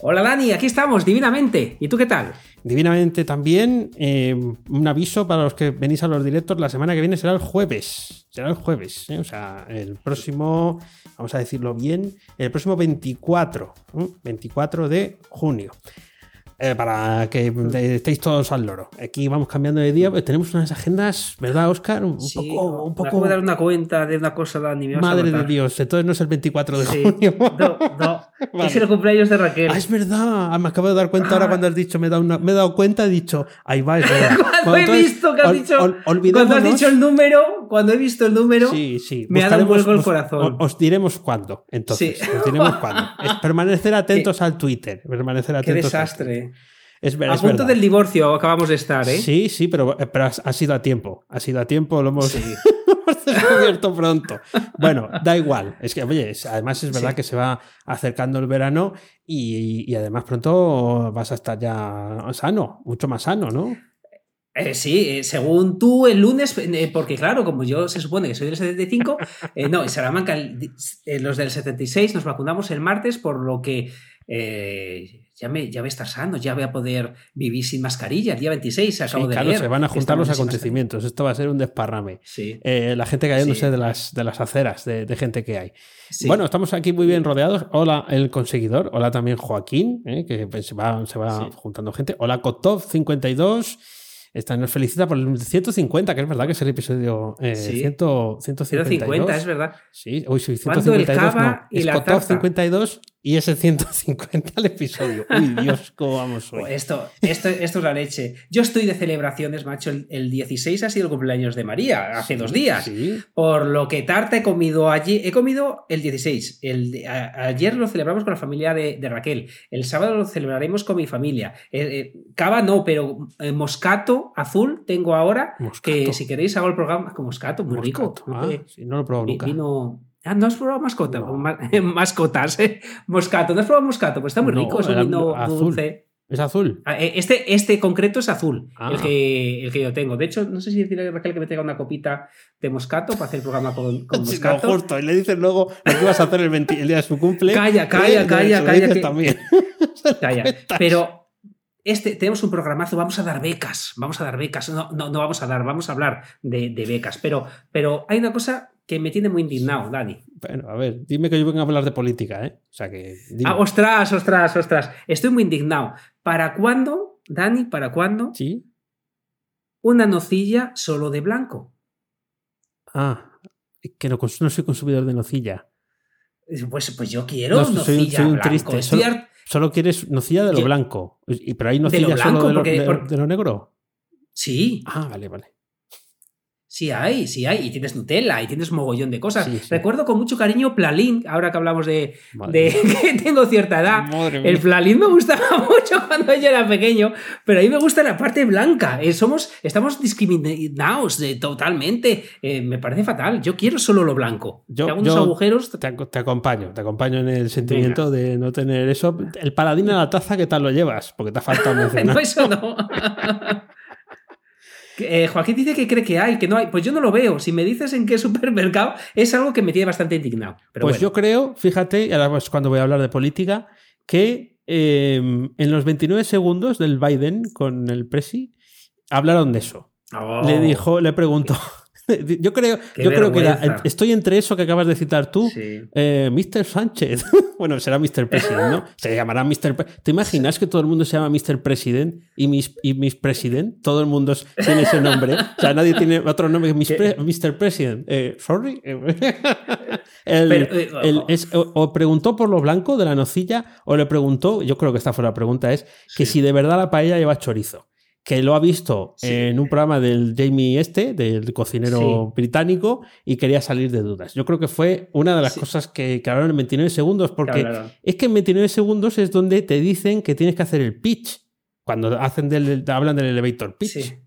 Hola Dani, aquí estamos, divinamente. ¿Y tú qué tal? Divinamente también, eh, un aviso para los que venís a los directos, la semana que viene será el jueves, será el jueves, ¿eh? o sea, el próximo, vamos a decirlo bien, el próximo 24, ¿eh? 24 de junio. Eh, para que estéis todos al loro. Aquí vamos cambiando de día, pues tenemos unas agendas, ¿verdad, Oscar? Un Sí, poco. Un me poco acabo de dar una cuenta de una cosa, Dani. me vas a madre de. Dios, entonces no es el 24 de Sí. junio. No, no. Vale. Es el cumpleaños de Raquel. Ah, es verdad. Ah, me acabo de dar cuenta ahora Ah. cuando has dicho, me he dado, una- me he dado cuenta, he dicho, ahí va, es verdad. Cuando he visto que has ol- dicho. ol- Cuando has dicho el número, cuando he visto el número. Sí, sí. me ha dado un vuelco el corazón. Os, os diremos cuándo. Entonces, Sí. os diremos cuándo. Es permanecer atentos al Twitter. Permanecer Qué atentos al desastre. Twitter. Es, A es punto verdad. del divorcio acabamos de estar, ¿eh? Sí, sí, pero, pero ha, sido a tiempo. Ha sido a tiempo, lo hemos, Sí. descubierto pronto. Bueno, da igual. Es que, oye, además es verdad Sí. que se va acercando el verano y, y además pronto vas a estar ya sano, mucho más sano, ¿no? Eh, sí, eh, según tú el lunes, eh, porque claro, como yo se supone que soy del 75, eh, no, en Salamanca el- eh, los del 76 nos vacunamos el martes, por lo que eh, ya, me, ya voy a estar sano, ya voy a poder vivir sin mascarilla. El día 26 Sí, acabo de claro, leer se van a juntar los acontecimientos. Esto va a ser un desparrame. Sí, Eh, la gente cayéndose Sí. de, las, de las aceras, de, de gente que hay. sí. Bueno, estamos aquí muy bien rodeados. Hola, el conseguidor. Hola también Joaquín, eh, que pues, se va, se va Sí. juntando gente. Hola Kotov52. Esta nos felicita por el 150, que es verdad que es el episodio eh, Sí. 100, 152. 050, es verdad. Sí, uy, sí, ¿Cuándo el 152 cava no. y Es la Kotov tarta? 52 y es el 150 el episodio. Uy, Dios, cómo vamos hoy. Esto, esto, esto es la leche. Yo estoy de celebraciones, macho. El, el 16 ha sido el cumpleaños de María, hace dos días. Sí. Por lo que tarta he comido allí. He comido el 16. El, a- ayer lo celebramos con la familia de, de Raquel. El sábado lo celebraremos con mi familia. Eh, eh, cava no, pero eh, moscato azul tengo ahora. Moscato. Que si queréis hago el programa con moscato, muy rico. Moscato. Ah, Eh, sí, no lo he probado nunca. vino. Ah, no has probado mascota. No. Ma- mascotas, eh. Moscato. ¿No has probado moscato? Pues está muy No, rico. Es un vino azul. dulce. ¿Es azul? Ah, eh, Este, este concreto es azul, Ah. el, que, el que yo tengo. De hecho, no sé si decirle a Raquel que me traiga una copita de moscato para hacer el programa con, con Sí, moscato. no, justo. Y le dices luego lo que vas a hacer el, 20 el día de su cumple. Calla, calla, calla, calla, que- también. Calla. Pero este, tenemos un programazo, vamos a dar becas, vamos a dar becas. No, no, no vamos a dar, vamos a hablar de, de becas. Pero, pero hay una cosa que me tiene muy indignado, Dani. Bueno, a ver, dime que yo vengo a hablar de política, ¿eh? O sea que. dime. Ah, ostras, ostras, ostras. Estoy muy indignado. ¿Para cuándo, Dani, para cuándo ¿Sí? una nocilla solo de blanco? Ah, que no, soy consumidor de nocilla. Pues, pues yo quiero No, nocilla soy un blanco. triste. Solo- Solo quieres nocilla de lo Yo- blanco. Y, pero hay De lo nocilla blanco, solo de lo, porque- de- por- de lo negro. Sí, Ah, vale, vale. Sí hay, sí hay. Y tienes Nutella y tienes mogollón de cosas. Sí, sí. Recuerdo con mucho cariño Plalín, ahora que hablamos de, que tengo cierta edad. Madre. El Plalín me gustaba mucho cuando yo era pequeño, pero a mí me gusta la parte blanca. Eh, somos, estamos discriminados de, totalmente. Eh, me parece fatal. Yo quiero solo lo blanco. Yo- Te hago unos yo- agujeros. Te, te acompaño, te acompaño en el sentimiento de no tener eso. El paladín a la taza, ¿qué tal lo llevas? Porque te ha faltado mencionar. No, eso no. Eh, Joaquín dice que cree que hay, que no hay. Pues yo no lo veo. Si me dices en qué supermercado, es algo que me tiene bastante indignado. Pero pues bueno. yo creo, fíjate, y ahora es cuando voy a hablar de política, que eh, en los 29 segundos del Biden con el Presi hablaron de eso. Oh. Le dijo, le preguntó, Yo creo, Qué yo creo que era- estoy entre eso que acabas de citar tú, Sí. eh, Mr. Sánchez. bueno, será Mr. President, ¿no? Se llamará Mr. Pre- ¿Te imaginas que todo el mundo se llama Mr. President y Miss, y Miss President? Todo el mundo tiene ese nombre. O sea, nadie tiene otro nombre que Miss Pre- Mr. President. Eh, sorry. El- Pero, eh, el- ojo. es- o, o preguntó por lo blanco de la nocilla o le preguntó, yo creo que esta fue la pregunta, es que si de verdad la paella lleva chorizo. Que lo ha visto Sí. en un programa del Jamie este, del cocinero Sí. británico, y quería salir de dudas. Yo creo que fue una de las Sí. cosas que, que hablaron en 29 segundos, porque Claro, es que en 29 segundos es donde te dicen que tienes que hacer el pitch. Cuando hacen del, hablan del elevator pitch.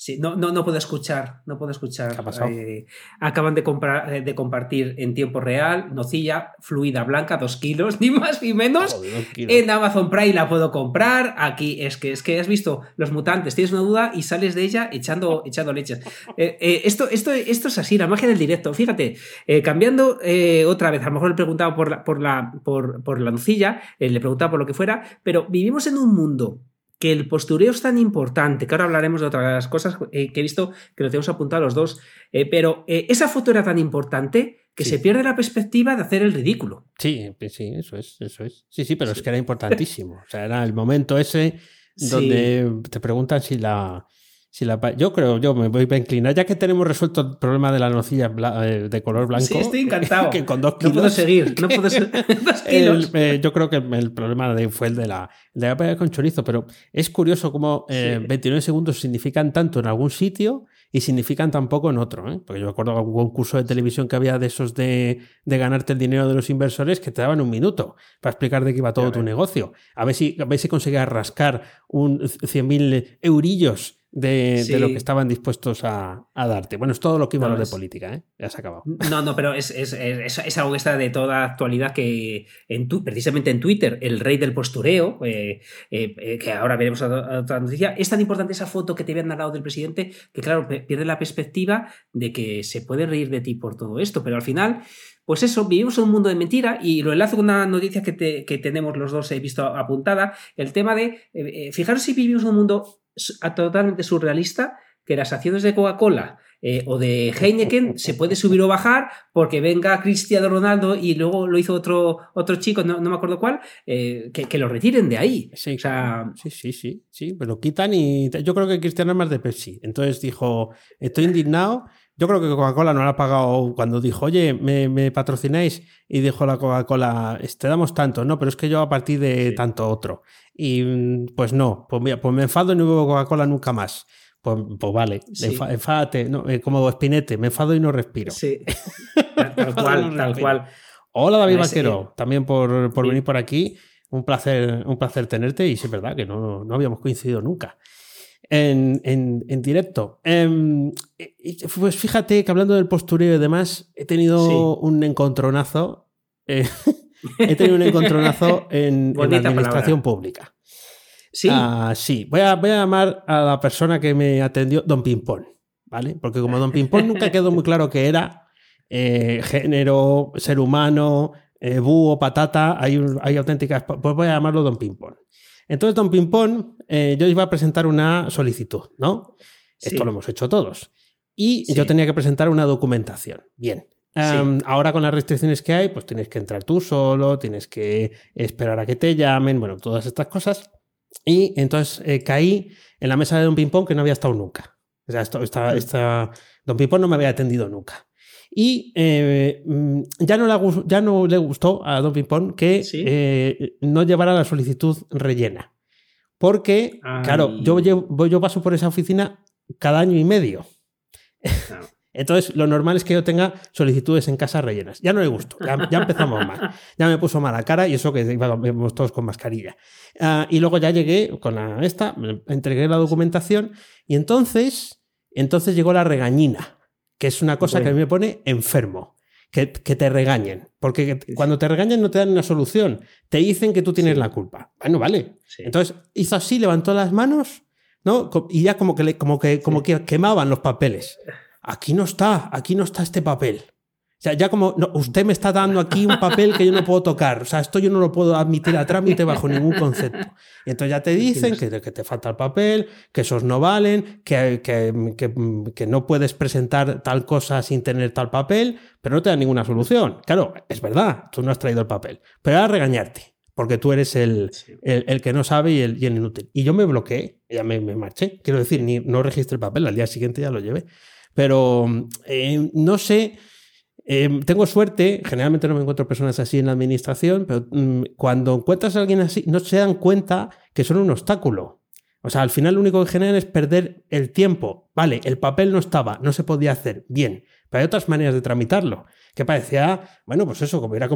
Sí. No, no, no puedo escuchar, no puedo escuchar. ¿Qué ha pasado? Eh, acaban de, comprar, eh, de compartir en tiempo real nocilla fluida blanca, dos kilos, ni más ni menos. Joder. En Amazon Prime la puedo comprar. Aquí es que es que has visto los mutantes, tienes una duda y sales de ella echando, echando leches. Eh, eh, esto, esto, esto es así, la magia del directo. Fíjate, cambiando otra vez, a lo mejor le preguntaba por la, por la, por, por la nocilla, le preguntaba por lo que fuera, pero vivimos en un mundo que el postureo es tan importante, que ahora hablaremos de otras cosas eh, que he visto que lo tenemos apuntado los dos, eh, pero eh, esa foto era tan importante que Sí. se pierde la perspectiva de hacer el ridículo. Sí, sí, eso es, eso es. Sí, sí, pero es que era importantísimo. O sea, era el momento ese Sí. donde te preguntan si la. Si la pa- yo creo, yo me voy a inclinar, ya que tenemos resuelto el problema de la nocilla eh, de color blanco. Sí, estoy encantado. que con dos No kilos. puedo seguir, no puedo seguir. El- eh, yo creo que el problema de- fue el de la, de la paella con chorizo, pero es curioso cómo eh, Sí. 29 segundos significan tanto en algún sitio y significan tan poco en otro. ¿eh? Porque yo me acuerdo de algún concurso de televisión que había de esos de, de ganarte el dinero de los inversores que te daban un minuto para explicar de qué iba todo tu negocio. A ver si, a ver si conseguías rascar un 100.000 eurillos de, Sí. de lo que estaban dispuestos a, a darte. Bueno, es todo lo que iba a lo de política, ¿eh? Ya se ha acabado. No, no, pero es, es, es, es algo que está de toda actualidad que en tu- precisamente en Twitter, el rey del postureo, eh, eh, que ahora veremos otra otra noticia, es tan importante esa foto que te habían dado del presidente que, claro, pierde la perspectiva de que se puede reír de ti por todo esto, pero al final, pues eso, vivimos en un mundo de mentira y lo enlazo con una noticia que, te- que tenemos los dos, he visto apuntada, el tema de, eh, fijaros si vivimos en un mundo totalmente surrealista, que las acciones de Coca-Cola eh, o de Heineken se puede subir o bajar porque venga Cristiano Ronaldo y luego lo hizo otro, otro chico, no, no me acuerdo cuál, eh, que, que lo retiren de ahí. Sí, O sea, sí, sí, sí, sí, pero lo quitan y yo creo que Cristiano es más de Pepsi. Entonces dijo, estoy indignado. Yo creo que Coca-Cola no lo ha pagado cuando dijo, oye, me, me patrocináis y dijo la Coca-Cola, te damos tanto, no, pero es que yo a partir de Sí. tanto otro. Y mm, pues no, pues, mira, pues me enfado y no bebo Coca-Cola nunca más. Pues, pues vale, Sí. enfa- enfádate, no, eh, como Espinete, me enfado y no respiro. sí. tal, tal cual, tal cual. Hola David No, es, Vaquero, también por, por sí. venir por aquí. Un placer, un placer tenerte y sí es verdad que no, no habíamos coincidido nunca en, en- en directo. Em, y- pues fíjate que hablando del postureo y demás, he tenido Sí. un encontronazo. eh, he tenido un encontronazo en, en la administración palabra. pública. Sí, Ah, sí, voy a, voy a llamar a la persona que me atendió Don Pimpón, ¿vale? Porque como Don Pimpón nunca quedó muy claro que era eh, género, ser humano, eh, búho, patata, hay, hay auténticas... Pues voy a llamarlo Don Pimpón. Entonces, Don Pimpón, eh, yo iba a presentar una solicitud, ¿no? Sí. Esto lo hemos hecho todos. Y Sí. yo tenía que presentar una documentación. Bien. Em, ahora con las restricciones que hay, pues tienes que entrar tú solo, tienes que esperar a que te llamen, bueno, todas estas cosas. Y entonces eh, caí en la mesa de Don Pimpón que no había estado nunca. O sea, esto, esta, esta- Don Pimpón no me había atendido nunca. Y eh, mm, ya, no le, ya no le gustó a Don Pimpón que Sí. eh, no llevara la solicitud rellena. Porque, Ay. claro, yo, llevo- yo paso por esa oficina cada año y medio. Claro. Entonces, lo normal es que yo tenga solicitudes en casa rellenas. Ya no le gustó, ya, ya empezamos mal. Ya me puso mala cara y eso que íbamos todos con mascarilla. Ah, y luego ya llegué con la, esta, me entregué la documentación y entonces, entonces llegó la regañina, que es una cosa que a mí me pone enfermo. Que, que te regañen. Porque cuando te regañan no te dan una solución. Te dicen que tú tienes Sí. la culpa. Bueno, vale. Sí. Entonces hizo así, levantó las manos, ¿no? Y ya como que, le- como que, como que quemaban los papeles. Aquí no está, aquí no está este papel. O sea, ya como no, usted me está dando aquí un papel que yo no puedo tocar. O sea, esto yo no lo puedo admitir a trámite bajo ningún concepto. Y entonces ya te dicen que, que te falta el papel, que esos no valen, que, que, que, no puedes presentar tal cosa sin tener tal papel, pero no te dan ninguna solución. Claro, es verdad, tú no has traído el papel. Pero a regañarte, porque tú eres el, el, el, que no sabe y el, y el, inútil. Y yo me bloqueé, ya me, me marché. Quiero decir, ni, no registré el papel, al día siguiente ya lo llevé. Pero eh, no sé eh, tengo suerte, generalmente no me encuentro personas así en la administración, pero mm, cuando encuentras a alguien así, no se dan cuenta que son un obstáculo. O sea, al final lo único que generan es perder el tiempo. Vale, el papel no estaba, no se podía hacer. Bien, pero hay otras maneras de tramitarlo. Que parecía, bueno, pues eso, como era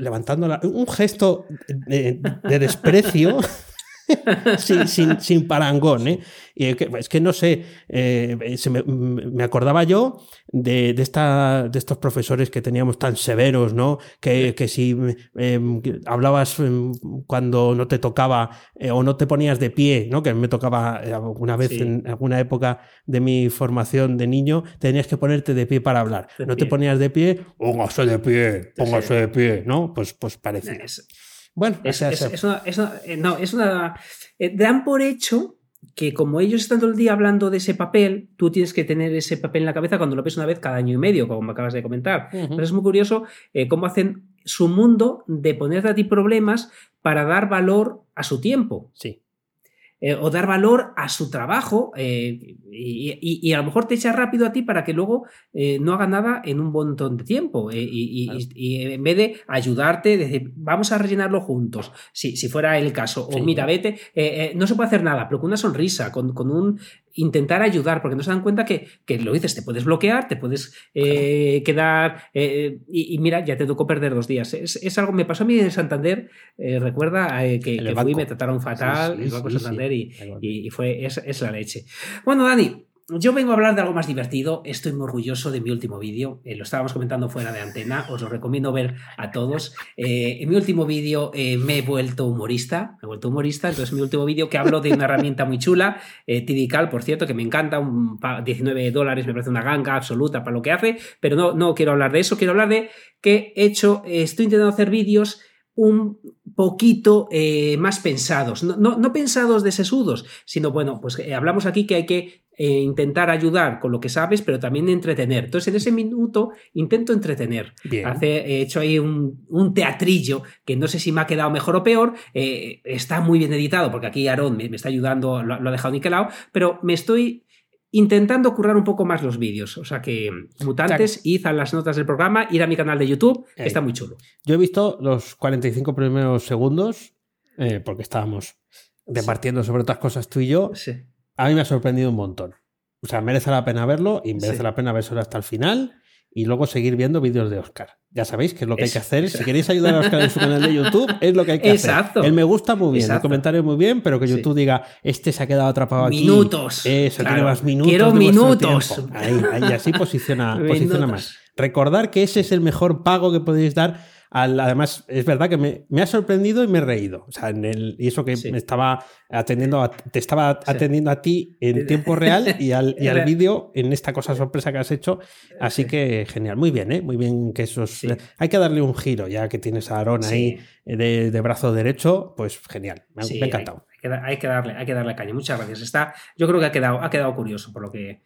levantando un gesto de desprecio. sin, sin, sin, parangón. ¿eh? Y es que no sé, eh, se me, me, acordaba yo de, de, esta, de estos profesores que teníamos tan severos, ¿no? Que, que si eh, hablabas em, cuando no te tocaba eh, o no te ponías de pie, ¿no? Que me tocaba eh, alguna vez sí. en alguna época de mi formación de niño, tenías que ponerte de pie para hablar. De no pie. te ponías de pie, póngase de pie, póngase de pie, ¿no? Pues, pues parece. Es bueno, es, es, es, una, es una, no, es una. Eh, dan por hecho que como ellos están todo el día hablando de ese papel, tú tienes que tener ese papel en la cabeza cuando lo ves una vez cada año y medio, como me acabas de comentar. Uh -huh. Es muy curioso eh, cómo hacen su mundo de ponerte a ti problemas para dar valor a su tiempo. Sí. Eh, o dar valor a su trabajo eh, y, y, y, a lo mejor te echa rápido a ti para que luego eh, no haga nada en un montón de tiempo y, claro. y, en vez de ayudarte, decir, vamos a rellenarlo juntos, si, si fuera el caso, sí. o mira, vete, no se puede hacer nada, pero con una sonrisa, con, con un intentar ayudar, porque no se dan cuenta que, que lo dices, te puedes bloquear, te puedes eh, quedar eh, y, y, mira, ya te tocó perder dos días. Es, es, algo, me pasó a mí en Santander, eh, recuerda que, que fui, me trataron fatal, sí, sí, el Banco sí, Santander y, y, fue, es, es la leche. Bueno, Dani, yo vengo a hablar de algo más divertido. Estoy muy orgulloso de mi último vídeo. Eh, lo estábamos comentando fuera de antena. Os lo recomiendo ver a todos. Eh, en mi último vídeo eh, me he vuelto humorista. Me he vuelto humorista. Entonces, mi último vídeo que hablo de una herramienta muy chula, Tidical, por cierto, que me encanta. Un 19 dólares me parece una ganga absoluta para lo que hace. Pero no, no quiero hablar de eso. Quiero hablar de que he hecho, estoy intentando hacer vídeos un poquito más pensados, no, no, pensados de sesudos, sino bueno, pues hablamos aquí que hay que eh, intentar ayudar con lo que sabes, pero también entretener. Entonces, en ese minuto intento entretener. Hace, he hecho ahí un, un, teatrillo que no sé si me ha quedado mejor o peor. Eh, está muy bien editado, porque aquí Aaron me, me está ayudando, lo, lo, ha dejado niquelado, pero me estoy intentando currar un poco más los vídeos. O sea que, mutantes, id a las notas del programa, ir a mi canal de YouTube, está muy chulo. Yo he visto los 45 primeros segundos, eh, porque estábamos departiendo sí. sobre otras cosas tú y yo. Sí. A mí me ha sorprendido un montón. O sea, merece la pena verlo y merece sí. la pena verlo hasta el final y luego seguir viendo vídeos de Oscar. Ya sabéis que es lo que hay que hacer. Si queréis ayudar a Oscar en su canal de YouTube, es lo que hay que Exacto. hacer. Él me gusta muy bien, Exacto. el comentario muy bien, pero que YouTube sí. diga, este se ha quedado atrapado aquí. Minutos. Eso, claro. tiene más minutos. Quiero minutos. Ahí, ahí, así posiciona, posiciona más. Recordar que ese es el mejor pago que podéis dar al, además, es verdad que me, me, ha sorprendido y me he reído. O sea, en el, y eso que sí. me estaba atendiendo, a, te estaba sí. atendiendo a ti en tiempo real y al, y al vídeo en esta cosa sorpresa que has hecho. Así sí. que genial, muy bien, ¿eh? Muy bien que esos. Hay que darle un giro, ya que tienes a Aaron ahí de, de, brazo derecho, pues genial. Me, me ha encantado. Hay, hay, que darle, hay que darle caña. Muchas gracias. Está, yo creo que ha quedado, ha quedado curioso, por lo que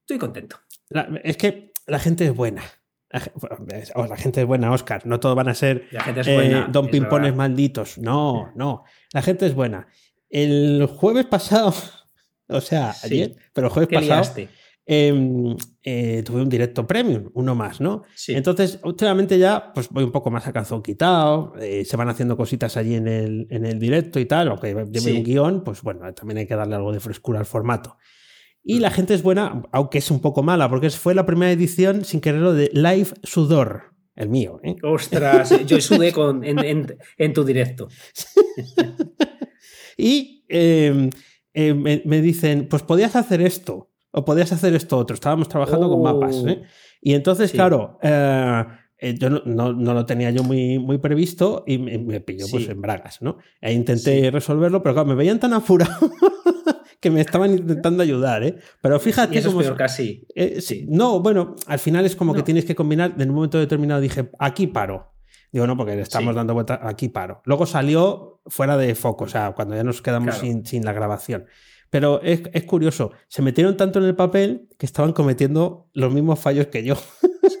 estoy contento. La, es que la gente es buena. La gente es buena, Oscar. No todos van a ser buena, eh, don Pimpones malditos. No, no. La gente es buena. El jueves pasado, o sea, sí. ayer, pero el jueves pasado, eh, eh, tuve un directo premium, uno más, ¿no? Sí. Entonces, últimamente ya, pues voy un poco más a calzón quitado, eh, se van haciendo cositas allí en el, en el directo y tal, aunque lleve sí. un guion, pues bueno, también hay que darle algo de frescura al formato. Y la gente es buena, aunque es un poco mala, porque fue la primera edición, sin quererlo, de Live Sudor. El mío, ¿eh? Ostras, yo sudé con, en, en, en tu directo. y eh, eh, me, me, dicen, pues podías hacer esto, o podías hacer esto otro. Estábamos trabajando oh. con mapas, ¿eh? Y entonces, sí. claro, eh, eh, yo no, no, no, lo tenía yo muy, muy previsto y me, me pilló pues, sí. pues en bragas, ¿no? E intenté sí. resolverlo, pero claro, me veían tan apurado que me estaban intentando ayudar, ¿eh? Pero fíjate y eso cómo. Es peor casi. Eh, sí, no, bueno, al final es como No. que tienes que combinar. En un momento determinado dije, aquí paro. Digo, no, porque le estamos Sí. dando vuelta, aquí paro. Luego salió fuera de foco, o sea, cuando ya nos quedamos Claro. sin, sin la grabación. Pero es, es curioso, se metieron tanto en el papel que estaban cometiendo los mismos fallos que yo.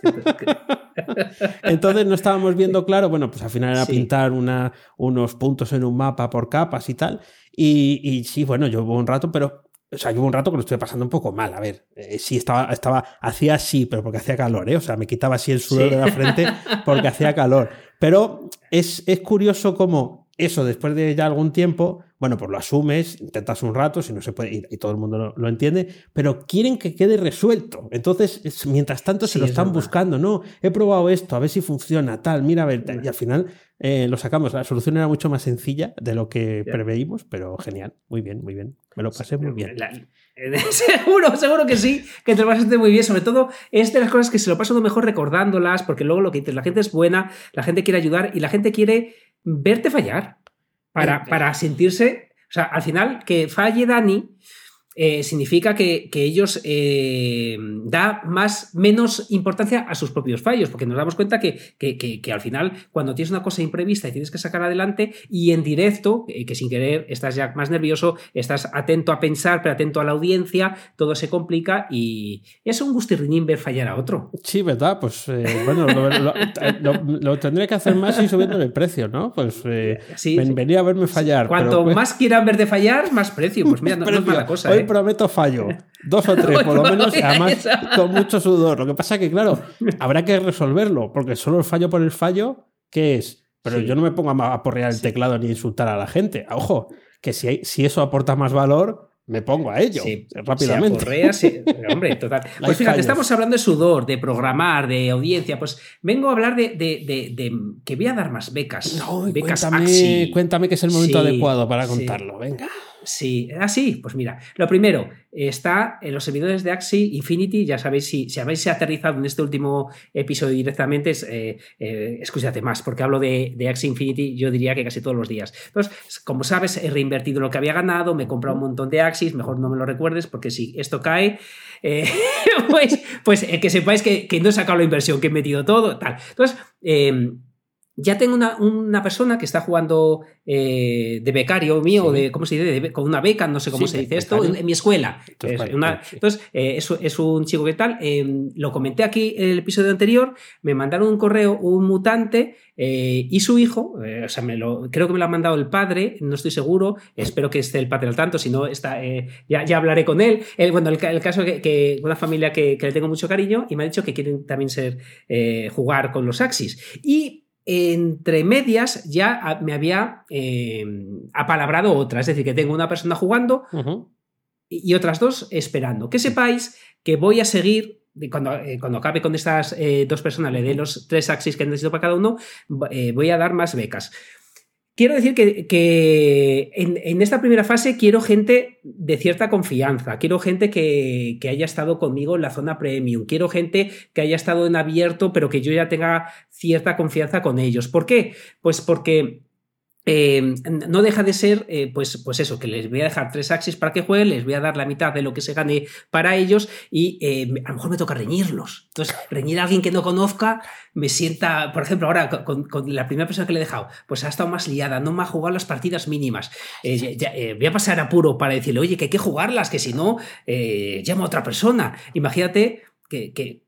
Entonces no estábamos viendo claro, bueno, pues al final era Sí. pintar una, unos puntos en un mapa por capas y tal. Y, y sí, bueno, yo hubo un rato, pero, o sea, yo hubo un rato que lo estuve pasando un poco mal. A ver, eh, sí, estaba, estaba, hacía así, pero porque hacía calor, ¿eh? O sea, me quitaba así el sudor Sí. de la frente porque hacía calor. Pero es, es curioso cómo eso, después de ya algún tiempo, bueno, pues lo asumes, intentas un rato, si no se puede, y, y todo el mundo lo, lo entiende, pero quieren que quede resuelto. Entonces, es- mientras tanto, se lo es están verdad. buscando, no, he probado esto, a ver si funciona, tal, mira, a ver, tal. y al final eh, lo sacamos. La solución era mucho más sencilla de lo que preveímos, pero genial, muy bien, muy bien. Me lo pasé muy bien. La- eh, seguro, seguro que sí, que te lo pasaste muy bien. Sobre todo, es de las cosas que se lo pasa uno mejor recordándolas, porque luego lo que dices, la gente es buena, la gente quiere ayudar y la gente quiere verte fallar para, para sentirse. O sea, al final, que falle Dani. Eh, significa que, que ellos eh, da más, menos importancia a sus propios fallos, porque nos damos cuenta que, que- al final, cuando tienes una cosa imprevista y tienes que sacar adelante, y en directo, eh, que sin querer estás ya más nervioso, estás atento a pensar, pero atento a la audiencia, todo se complica y es un gustirrinín ver fallar a otro. Sí, ¿verdad? Pues eh, bueno, lo, lo- lo- lo tendré que hacer más y subiendo el precio, ¿no? Pues Sí, ven- sí. venía a verme fallar. Cuanto pero- más quieran ver de fallar, más precio. Pues mira, no, no es mala cosa. Hoy ¿eh? Prometo fallo. Dos o tres, por lo menos, además con mucho sudor. Lo que pasa que, claro, habrá que resolverlo, porque solo el fallo por el fallo, ¿qué es? Pero Sí. yo no me pongo a aporrear el teclado ni insultar a la gente. Ojo, que si, hay- si eso aporta más valor, me pongo a ello Sí, rápidamente. Se aporrea, sí. Hombre, total. Pues fíjate, estamos hablando de sudor, de programar, de audiencia. Pues vengo a hablar de, de- de- de que voy a dar más becas. No, becas cuéntame, Axi. cuéntame que es el momento Sí, adecuado para sí. contarlo. Venga. Sí, así, pues mira, lo primero, está en los servidores de Axi Infinity, ya sabéis, si, si habéis aterrizado en este último episodio directamente, es, eh, eh, escúchate más, porque hablo de, de Axi Infinity, yo diría que casi todos los días. Entonces, como sabes, he reinvertido lo que había ganado, me he comprado un montón de Axis, mejor no me lo recuerdes, porque si esto cae, eh, pues, pues eh, que sepáis que, que no he sacado la inversión, que he metido todo, tal. Entonces, eh, ya tengo una, una persona que está jugando eh, de becario mío, Sí. de, ¿cómo se dice? De con una beca, no sé cómo Sí, se dice esto, en, en mi escuela. Entonces, Es vale, una- vale, sí. entonces, eh, es, es un chico que tal, eh, lo comenté aquí en el episodio anterior, me mandaron un correo, un mutante y su hijo, o sea, me lo, creo que me lo ha mandado el padre, no estoy seguro, espero que esté el padre al tanto, si no, está, ya, ya hablaré con él. Bueno, el, ca- el caso que, que una familia que, que le tengo mucho cariño y me ha dicho que quieren también ser, jugar con los Axis. Y entre medias ya ah, me había eh, apalabrado otra, es decir, que tengo una persona jugando y otras dos esperando. Que sepáis que voy a seguir, cuando, eh, cuando acabe con estas eh, dos personas, le dé los tres axis que necesito para cada uno, voy a dar más becas. Quiero decir que, que en, en, esta primera fase quiero gente de cierta confianza, quiero gente que, que, haya estado conmigo en la zona premium, quiero gente que haya estado en abierto, pero que yo ya tenga cierta confianza con ellos. ¿Por qué? Pues porque eh, no deja de ser, eh, pues, pues eso, que les voy a dejar tres axis para que jueguen, les voy a dar la mitad de lo que se gane para ellos y eh, a lo mejor me toca reñirlos. Entonces, reñir a alguien que no conozca me sienta, por ejemplo, ahora con, la primera persona que le he dejado, pues ha estado más liada, no me ha jugado las partidas mínimas. Ya, ya, voy a pasar apuro para decirle, oye, que hay que jugarlas, que si no, llamo a otra persona. Imagínate que, que,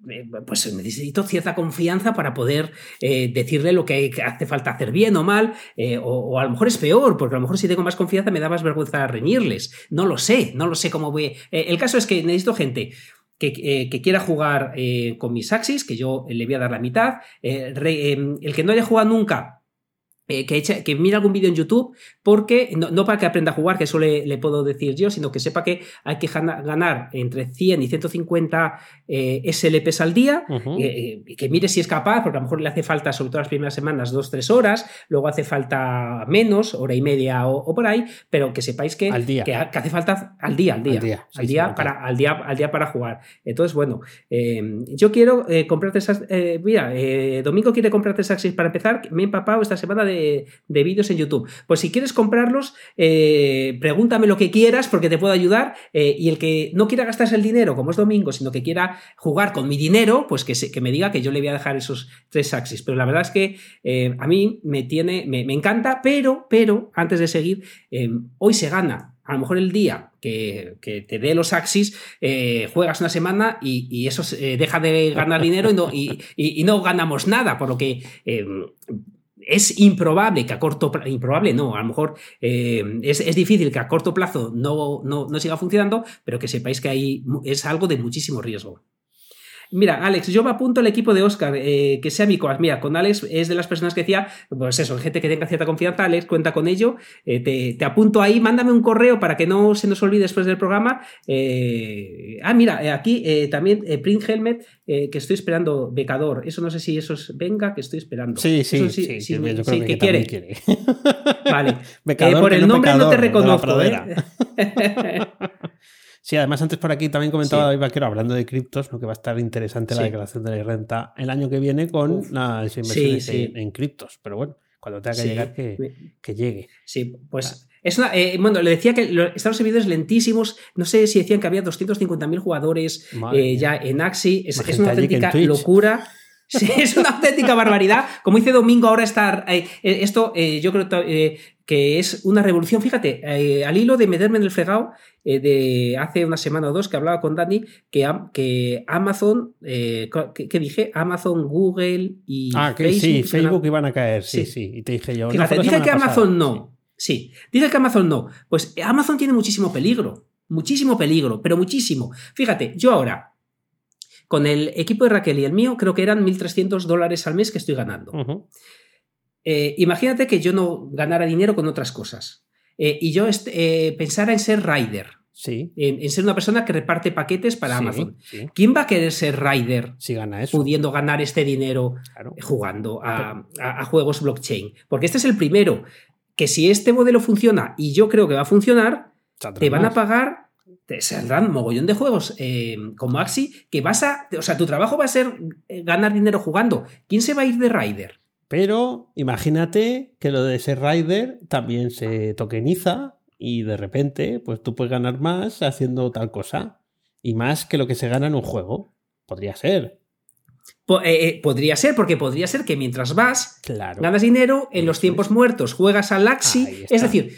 pues necesito cierta confianza para poder eh, decirle lo que hace falta hacer bien o mal, eh, o, a lo mejor es peor, porque a lo mejor si tengo más confianza me da más vergüenza reñirles. No lo sé, no lo sé cómo voy. Eh, el caso es que necesito gente. Que, eh, que, quiera jugar eh, con mis axis, que yo le voy a dar la mitad. Eh, el que no haya jugado nunca, eh, que, eche, que mire algún vídeo en YouTube, porque no, no, para que aprenda a jugar, que eso le, le, puedo decir yo, sino que sepa que hay que ganar entre 100 y 150 eh, SLPs al día, uh -huh. eh, que mire si es capaz, porque a lo mejor le hace falta, sobre todo las primeras semanas, dos, tres horas, luego hace falta menos, hora y media o, o por ahí, pero que sepáis que, al día. que, que hace falta al día, al día, al día, sí, al, día sí, para, al, día, al día para jugar. Entonces, bueno, eh, yo quiero comprarte esas, mira, Domingo quiere comprarte esas para empezar, me he empapado esta semana de de, vídeos en YouTube. Pues si quieres comprarlos, eh, pregúntame lo que quieras porque te puedo ayudar. Eh, y el que no quiera gastarse el dinero, como es domingo, sino que quiera jugar con mi dinero, pues que, que me diga que yo le voy a dejar esos tres axis. Pero la verdad es que a mí me tiene, me, encanta, pero, pero, antes de seguir, hoy se gana a lo mejor el día que, te dé los Axis, eh, juegas una semana y, eso eh, deja de ganar dinero y no, ganamos nada, por lo que eh, es improbable que a corto plazo, improbable no, a lo mejor es, difícil que a corto plazo no, no, siga funcionando, pero que sepáis que ahí es algo de muchísimo riesgo. Mira, Alex, yo me apunto al equipo de Oscar, eh, que sea mi coas. Mira, con Alex es de las personas que decía, pues eso, gente que tenga cierta confianza, Alex, cuenta con ello. Eh, te, apunto ahí, mándame un correo para que no se nos olvide después del programa. Eh, ah, mira, aquí también Print Helmet, que estoy esperando, becador. Eso no sé si eso es venga, que estoy esperando. Sí, sí, sí, sí, que, quiere. Vale. por el nombre no te reconozco. Sí, además antes por aquí también comentaba David Vaquero, hablando de criptos, ¿no? que va a estar interesante la declaración de la renta el año que viene con las inversiones en, criptos. Pero bueno, cuando tenga que llegar, que, llegue. Sí, pues... Ah. Es una, eh, bueno, le decía que estaban los servidores lentísimos. No sé si decían que había 250.000 jugadores eh, ya en Axi. Es, una auténtica locura. Sí, es una auténtica barbaridad. Como dice Domingo, ahora está. Eh, esto yo creo que es una revolución. Fíjate, al hilo de meterme en el fregado, eh, de hace una semana o dos que hablaba con Dani que, que Amazon, eh, ¿qué, dije? Amazon, Google y ah, que Facebook. Sí, Facebook iban a caer, sí, sí, Y te dije yo. Fíjate, dije que Amazon no. Sí. dije que Amazon no. Pues Amazon tiene muchísimo peligro. Muchísimo peligro, pero muchísimo. Fíjate, yo ahora, con el equipo de Raquel y el mío, creo que eran 1.300 dólares al mes que estoy ganando. Eh, imagínate que yo no ganara dinero con otras cosas. y yo pensara en ser rider. Sí. En, ser una persona que reparte paquetes para Amazon. ¿Quién va a querer ser rider si gana eso? pudiendo ganar este dinero jugando a, juegos blockchain? Porque este es el primero, que si este modelo funciona, y yo creo que va a funcionar, te van a pagar, te saldrán mogollón de juegos eh, como Axi, que vas a, o sea, tu trabajo va a ser eh, ganar dinero jugando. ¿Quién se va a ir de rider? Pero imagínate que lo de ser rider también se tokeniza y de repente, pues tú puedes ganar más haciendo tal cosa. Y más que lo que se gana en un juego. Podría ser. Eh, eh, podría ser, porque podría ser que mientras vas, ganas dinero, en los tiempos muertos juegas al Laxi. Es decir,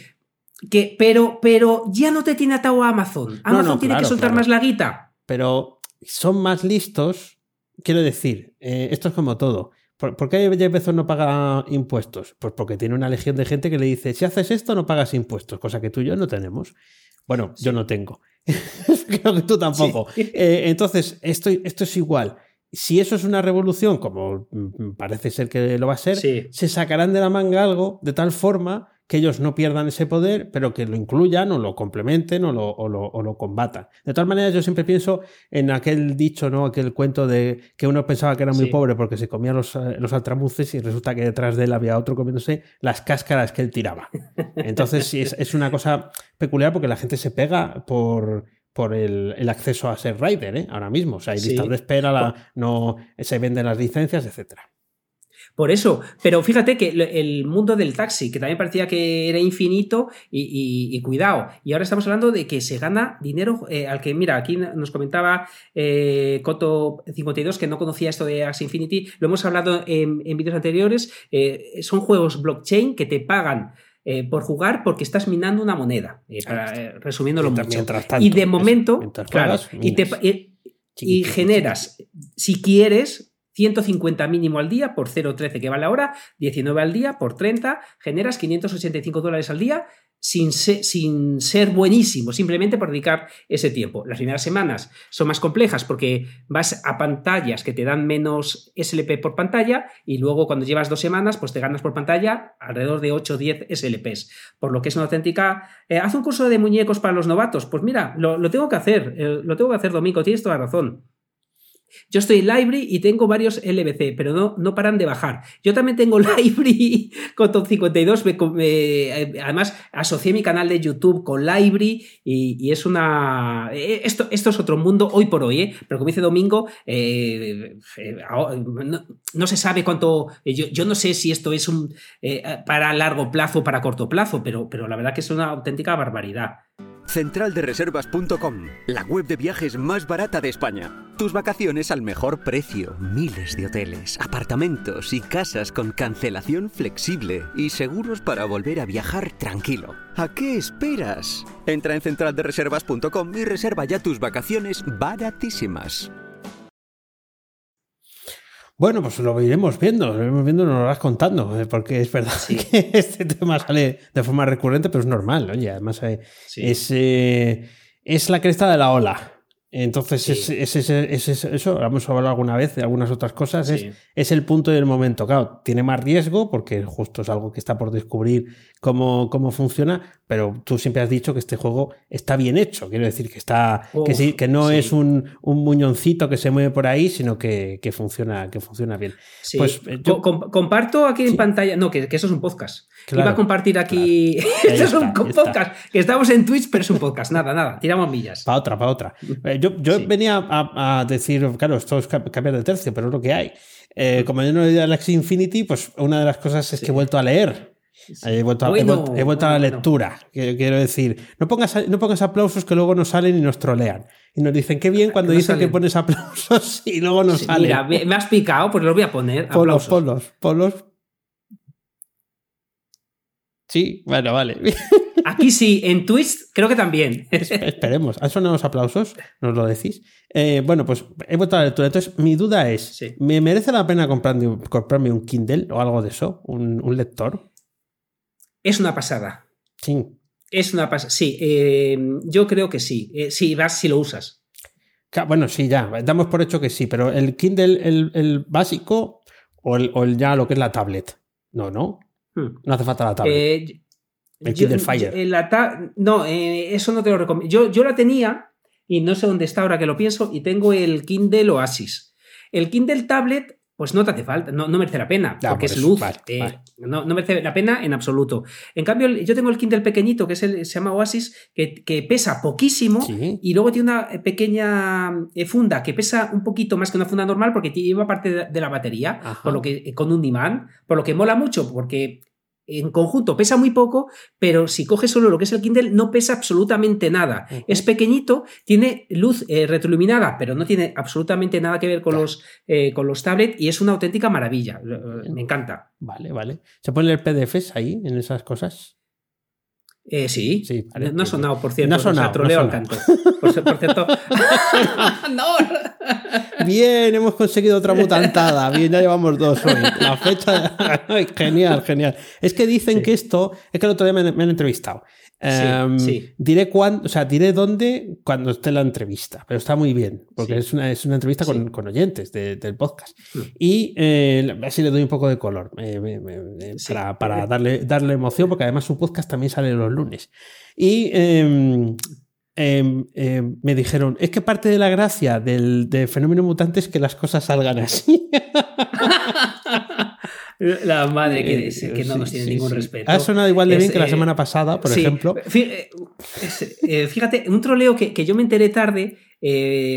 que, pero, pero ya no te tiene atado a Amazon. Amazon tiene que soltar más la guita. Pero son más listos. Quiero decir, eh, esto es como todo. ¿Por, qué Jeff Bezos no paga impuestos? Pues porque tiene una legión de gente que le dice, si haces esto no pagas impuestos, cosa que tú y yo no tenemos. Bueno, yo no tengo. Creo que tú tampoco. Eh, entonces, esto, esto es igual. Si eso es una revolución, como parece ser que lo va a ser, se sacarán de la manga algo de tal forma que ellos no pierdan ese poder, pero que lo incluyan o lo complementen o lo, o lo, combatan. De todas maneras, yo siempre pienso en aquel dicho, ¿no? Aquel cuento de que uno pensaba que era muy pobre porque se comía los, eh, los altramuces y resulta que detrás de él había otro comiéndose las cáscaras que él tiraba. Entonces, sí, es, una cosa peculiar porque la gente se pega por, por el, acceso a ser rider, ¿eh? ahora mismo. O sea, hay listas de espera, la, no se venden las licencias, etcétera. Por eso, pero fíjate que el mundo del taxi, que también parecía que era infinito y, cuidado, y ahora estamos hablando de que se gana dinero eh, al que, mira, aquí nos comentaba eh, Coto52 que no conocía esto de Axie Infinity, lo hemos hablado en, vídeos anteriores, eh, son juegos blockchain que te pagan. por jugar porque estás minando una moneda, para, resumiéndolo mucho. y de momento, claro, y generas, si quieres, 150 mínimo al día por 0,13 que vale ahora, 19 al día por 30, generas 585 dólares al día sin ser, sin ser buenísimo, simplemente por dedicar ese tiempo. Las primeras semanas son más complejas porque vas a pantallas que te dan menos SLP por pantalla y luego cuando llevas dos semanas pues te ganas por pantalla alrededor de 8 o 10 SLPs, por lo que es una auténtica... Eh, haz un curso de muñecos para los novatos, pues mira, lo, tengo que hacer, eh, lo tengo que hacer Domingo, tienes toda la razón. Yo estoy en Library y tengo varios LBC, pero no, no paran de bajar. Yo también tengo Library con Top 52. Me, además, asocié mi canal de YouTube con Library y, es una. Eh, esto, esto, es otro mundo hoy por hoy, ¿eh? pero como dice Domingo, eh, eh, no, se sabe cuánto. Yo, yo, no sé si esto es un para largo plazo o para corto plazo, pero, pero la verdad que es una auténtica barbaridad centraldereservas.com, la web de viajes más barata de España. Tus vacaciones al mejor precio, miles de hoteles, apartamentos y casas con cancelación flexible y seguros para volver a viajar tranquilo. ¿A qué esperas? Entra en centraldereservas.com y reserva ya tus vacaciones baratísimas. Bueno, pues lo iremos viendo, lo iremos viendo, nos lo vas contando, eh, porque es verdad que este tema sale de forma recurrente, pero es normal, oye, además eh, es, eh, es la cresta de la ola. Entonces, es, es, eso, lo hemos hablado alguna vez de algunas otras cosas, es, el punto del momento. Claro, tiene más riesgo porque justo es algo que está por descubrir cómo, cómo funciona, pero tú siempre has dicho que este juego está bien hecho. Quiero decir que está que, sí, que no es un, un, muñoncito que se mueve por ahí, sino que, funciona, que funciona bien. Pues, eh, yo... comparto aquí en pantalla, no, que, eso es un podcast. Iba a compartir aquí. Esto es un podcast. Que estamos en Twitch, pero es un podcast. Nada, nada. Tiramos millas. Para otra, para otra. Eh, yo, yo venía a, decir, claro, esto es cambiar de tercio, pero es lo que hay. Eh, como yo no he leído Alex Infinity, pues una de las cosas es que he vuelto a leer. He, vuelto a, he, vuelto, a, la lectura. Quiero decir, no pongas, no pongas aplausos que luego nos salen y nos trolean. Y nos dicen, qué bien cuando dicen que pones aplausos y luego nos salen. Mira, me has picado, pues lo voy a poner. Polos, polos, polos. Sí, bueno, vale. Aquí sí, en Twitch creo que también. Esperemos. ¿Han sonado los aplausos? ¿Nos lo decís? Eh, bueno, pues he vuelto a la lectura. Entonces, mi duda es: ¿me merece la pena comprarme, comprarme, un Kindle o algo de eso? ¿Un, lector? Es una pasada. Sí. Es una pasada. Sí, eh, yo creo que sí. Eh, sí, vas si lo usas. Bueno, sí, ya. Damos por hecho que sí, pero el Kindle, el, básico o el, ya lo que es la tablet. No, no. Hmm. No hace falta la tablet. Eh, el Kindle Fire. no, eso no te lo recomiendo. Yo, yo la tenía y no sé dónde está ahora que lo pienso y tengo el Kindle Oasis. El Kindle Tablet pues no te hace falta, no, merece la pena, porque es luz. Eh, no, merece la pena en absoluto. En cambio, yo tengo el Kindle pequeñito, que es el, se llama Oasis, que, pesa poquísimo y luego tiene una pequeña eh, funda que pesa un poquito más que una funda normal porque lleva parte de, la batería, por lo que con un imán, por lo que mola mucho, porque en conjunto pesa muy poco, pero si coges solo lo que es el Kindle no pesa absolutamente nada. Es pequeñito, tiene luz eh, retroiluminada, pero no tiene absolutamente nada que ver con, los, eh, con los tablets y es una auténtica maravilla. Me encanta. Vale, vale. ¿Se pueden leer PDFs ahí en esas cosas? Eh, sí, sí no ha sonado, por cierto. No ha sonado. troleo al canto. Por, cierto. no. Bien, hemos conseguido otra mutantada. Bien, ya llevamos dos hoy. La fecha. genial, genial. Es que dicen que esto. Es que el otro día me han entrevistado. Em, diré cuándo, o sea, diré dónde cuando esté la entrevista, pero está muy bien, porque es, una, es una entrevista con, oyentes del podcast. Mm. Y eh, así le doy un poco de color para, para darle, darle emoción, porque además su podcast también sale los lunes. Y em, em, me dijeron, es que parte de la gracia del, del fenómeno mutante es que las cosas salgan así. La madre que, eh, que no nos tiene ningún respeto. Ha sonado igual de bien que la eh, semana pasada, por ejemplo. Eh, fíjate, un troleo que, yo me enteré tarde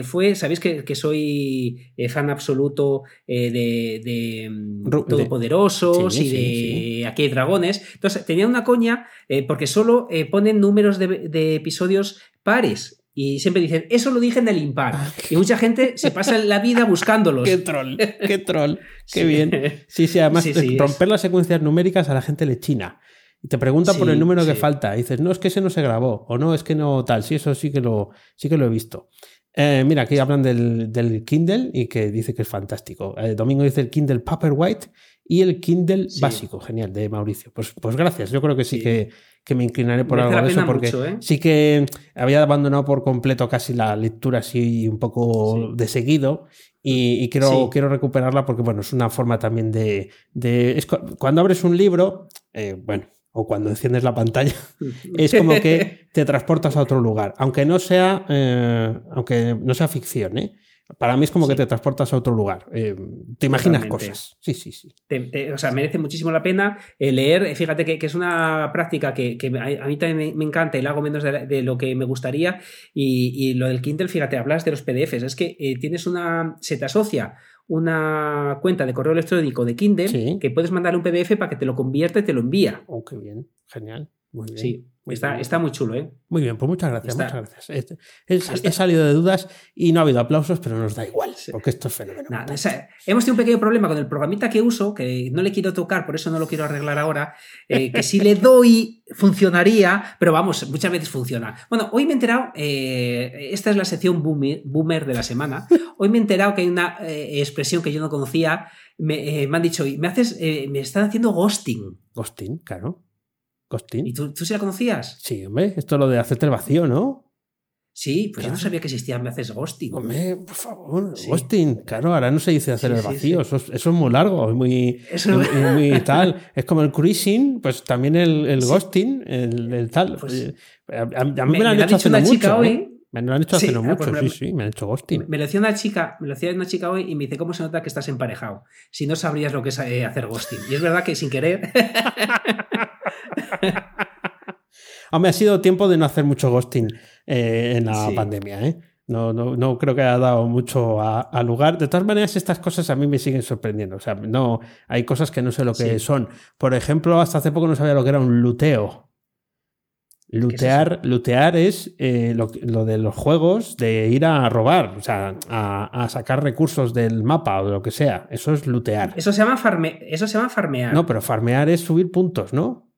fue, sabéis que, soy fan absoluto de, mm, Todopoderosos y de Aquí hay dragones. Entonces, tenía una coña porque solo ponen números de, de episodios pares. Y siempre dicen, eso lo dije en el impar. Ah, y mucha gente se pasa la vida buscándolos. qué troll, qué troll, qué bien. Sí, sí, además romper las secuencias numéricas a la gente le china. Y te pregunta por el número que falta. Y dices, no, es que ese no se grabó. O no, es que no tal. Sí, eso sí que lo, sí que lo he visto. Eh, mira, aquí hablan del, Kindle y que dice que es fantástico. Eh, Domingo dice el Kindle Paperwhite y el Kindle básico. Genial, de Mauricio. Pues, pues gracias. Yo creo que sí, que que me inclinaré por algo de eso porque ¿eh? sí que había abandonado por completo casi la lectura así un poco de seguido y, quiero, quiero recuperarla porque bueno, es una forma también de... de cuando abres un libro, eh, bueno, o cuando enciendes la pantalla, es como que te transportas a otro lugar, aunque no sea, eh, aunque no sea ficción, ¿eh? Para mí es como que te transportas a otro lugar. Eh, te imaginas Totalmente. cosas. Sí, sí, sí. Te- te- o sea, merece muchísimo la pena eh, leer. Fíjate que, que es una práctica que, que a mí también me, encanta y la hago menos de, de lo que me gustaría. Y, y lo del Kindle, fíjate, hablas de los PDFs. Es que eh, tienes una. Se te asocia una cuenta de correo electrónico de Kindle Sí. que puedes mandarle un PDF para que te lo convierta y te lo envía. Oh, qué bien. Genial. Muy bien. Sí, está, está muy chulo, ¿eh? Muy bien, pues muchas gracias, Está- muchas gracias. He, he- salido de dudas y no ha habido aplausos, pero nos da igual, Sí. porque esto es. Nada, sea, hemos tenido un pequeño problema con el programita que uso, que no le quiero tocar, por eso no lo quiero arreglar ahora, eh, que si le doy funcionaría, pero vamos, muchas veces funciona. Bueno, hoy me he enterado, eh, esta es la sección boomer, boomer de la semana, hoy me he enterado que hay una eh, expresión que yo no conocía, me, me han dicho, me haces, me están haciendo ghosting. Ghosting, claro. Ghosting. ¿Y tú, tú sí la conocías? Sí, hombre, esto es lo de hacerte el vacío, ¿no? Sí, pues yo no Claro. sabía que existía me haces ghosting. Hombre, por favor, Sí. ghosting. Claro, ahora no se dice hacer Sí, el vacío, sí. Eso, es, eso es muy largo, es muy, Eso- muy, muy tal. Es como el cruising, pues también el, el ghosting, el, el tal. Pues, Eh, a, a- a mí me, me- lo han me hecho hace chica mucho. hoy. ¿eh? Me lo han hecho hace no ah, mucho, pues sí, sí, me han hecho ghosting. Me lo decía una chica, me lo decía una chica hoy y me dice, ¿cómo se nota que estás emparejado? Si no sabrías lo que es eh, hacer ghosting. Y es verdad que sin querer. Hombre, ha sido tiempo de no hacer mucho ghosting eh, en la Sí. pandemia, ¿eh? No, no, no creo que haya dado mucho a, a lugar. De todas maneras, estas cosas a mí me siguen sorprendiendo. O sea, no, hay cosas que no sé lo que Sí. son. Por ejemplo, hasta hace poco no sabía lo que era un luteo. Lutear, lutear es eh, lo, lo de los juegos de ir a robar, o sea, a, a sacar recursos del mapa o de lo que sea. Eso es lutear. Eso se llama, farme, eso se llama farmear. No, pero farmear es subir puntos, ¿no?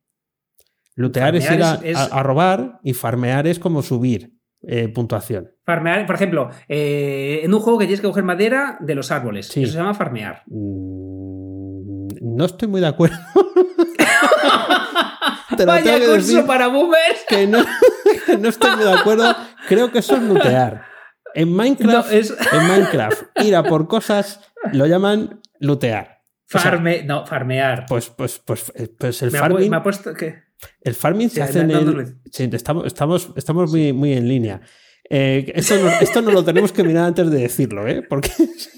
Lutear es ir a, es- es- a- a robar y farmear es como subir eh, puntuación. Farmear, por ejemplo, eh, en un juego que tienes que coger madera de los árboles. Sí. Eso se llama farmear. Mm, No estoy muy de acuerdo. Te lo Vaya tengo que curso decir para boomers. que no, que no estoy de acuerdo. Creo que eso es lutear. En Minecraft, No, es en Minecraft, ir a por cosas lo llaman lutear. O sea, farme, no, farmear. Pues, pues, pues, eh, pues el me, farming, me ha puesto que. el farming se Sí, hace en el. Sí, estamos, estamos, estamos muy, muy en línea. Eh, esto, no, esto no lo tenemos que mirar antes de decirlo, ¿eh? Porque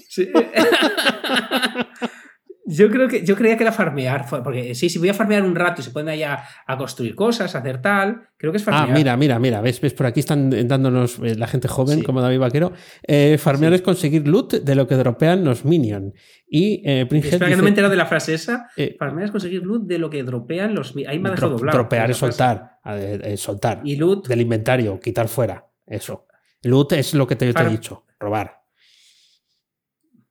Sí. Yo creo que yo creía que era farmear, porque sí, si voy a farmear un rato y se pueden ahí a, a construir cosas, a hacer tal, creo que es farmear. Ah, mira, mira, mira, ves, ves, por aquí están dándonos eh, la gente joven Sí. como David Vaquero. Eh, farmear Sí. es conseguir loot de lo que dropean los minions. Y eh, Espera que no me he enterado de la frase esa. eh, Farmear es conseguir loot de lo que dropean los. mi- Ahí me ha dejado dro- doblado. dropear es soltar, eh, eh, soltar. Y loot. Del inventario, quitar fuera. Eso. Loot es lo que te, yo te he dicho, robar.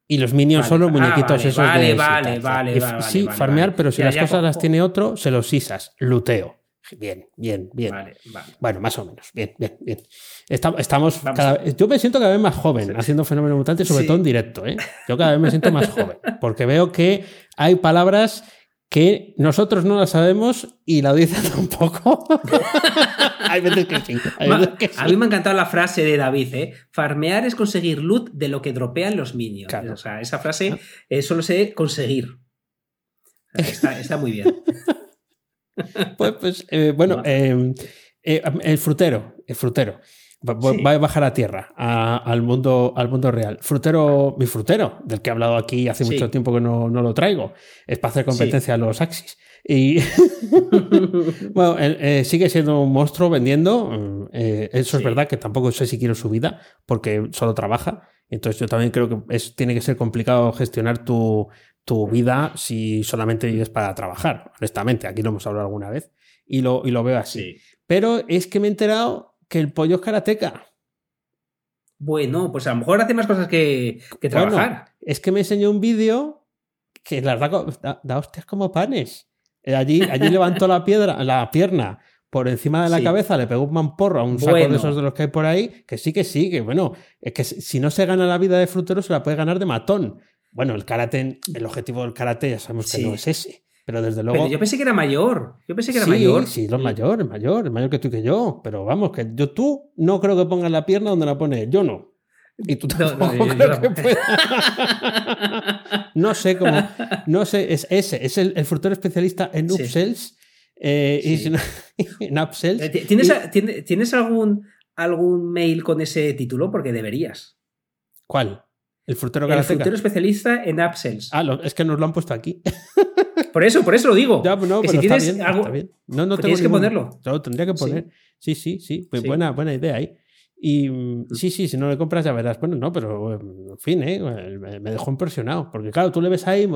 Y los minions Vale. son los Ah, muñequitos vale, esos vale, de vale, vale, vale, Sí, farmear, pero si Ya, las ya cosas las tiene otro, se los sisas. Luteo. Bien, bien, bien. Vale, vale. Bueno, más o menos. Bien, bien, bien. Esta- estamos cada yo me siento cada vez más joven haciendo fenómeno mutante, sobre Sí. todo en directo. ¿eh? Yo cada vez me siento más joven, porque veo que hay palabras que nosotros no las sabemos y la audiencia tampoco. hay veces que sí. Hay Ma- veces que sí. A mí me ha encantado la frase de David, ¿eh? Farmear es conseguir loot de lo que dropean los minions. Claro. O sea, esa frase eh, solo sé conseguir. Está, está muy bien. Pues, pues, eh, bueno, No. eh, eh, el frutero, el frutero. Va, va- Sí. va a bajar a tierra, a- al, mundo, al mundo real. Frutero, mi frutero, del que he hablado aquí hace Sí. mucho tiempo que no, no lo traigo, es para hacer competencia a los Axis. Y bueno, eh, sigue siendo un monstruo vendiendo. mm, eh, eso es verdad que tampoco sé si quiero su vida, porque solo trabaja. Entonces yo también creo que es, tiene que ser complicado gestionar tu, tu vida si solamente vives para trabajar, honestamente. Aquí lo hemos hablado alguna vez y lo, y lo veo así. Sí. Pero es que me he enterado que el pollo es karateca. Bueno, pues a lo mejor hace más cosas que, que Bueno, trabajar. es que me enseñó un vídeo que la verdad da, da hostias como panes. Eh, Allí, allí levantó la piedra, la pierna por encima de la Sí. cabeza, le pegó un mamporro a un saco Bueno. de esos de los que hay por ahí, que sí, que sí, que bueno, es que si no se gana la vida de frutero, se la puede ganar de matón. Bueno, el karate, el objetivo del karate ya sabemos que Sí. no es ese, pero desde luego... Pero yo pensé que era mayor. Yo pensé que era sí, mayor. Sí, lo mayor, es mayor, es mayor que tú y que yo. Pero vamos, que yo tú no creo que pongas la pierna donde la pone él, yo no. Y tú No, no, tampoco yo- yo creo que tampoco. pueda. No sé cómo. No sé, es ese, es el, el frutero especialista en Sí. upsells. Eh, Sí. no, en upsells. Eh, ¿Tienes, Y- ¿tienes algún, algún mail con ese título? Porque deberías. ¿Cuál? El frutero El frutero especialista en upsells. Ah, lo- es que nos lo han puesto aquí. Por eso, por eso lo digo. Ya, no, que pero si está tienes bien, algo- está bien. No, no Pero tengo tienes que ponerlo. Lo tendría que poner. Sí, sí, sí. Pues Sí. Buena, buena idea ahí. Y mm, sí, sí, si no le compras ya verás. Bueno, no, pero eh, en fin, ¿eh? me dejó impresionado. Porque claro, tú le ves ahí,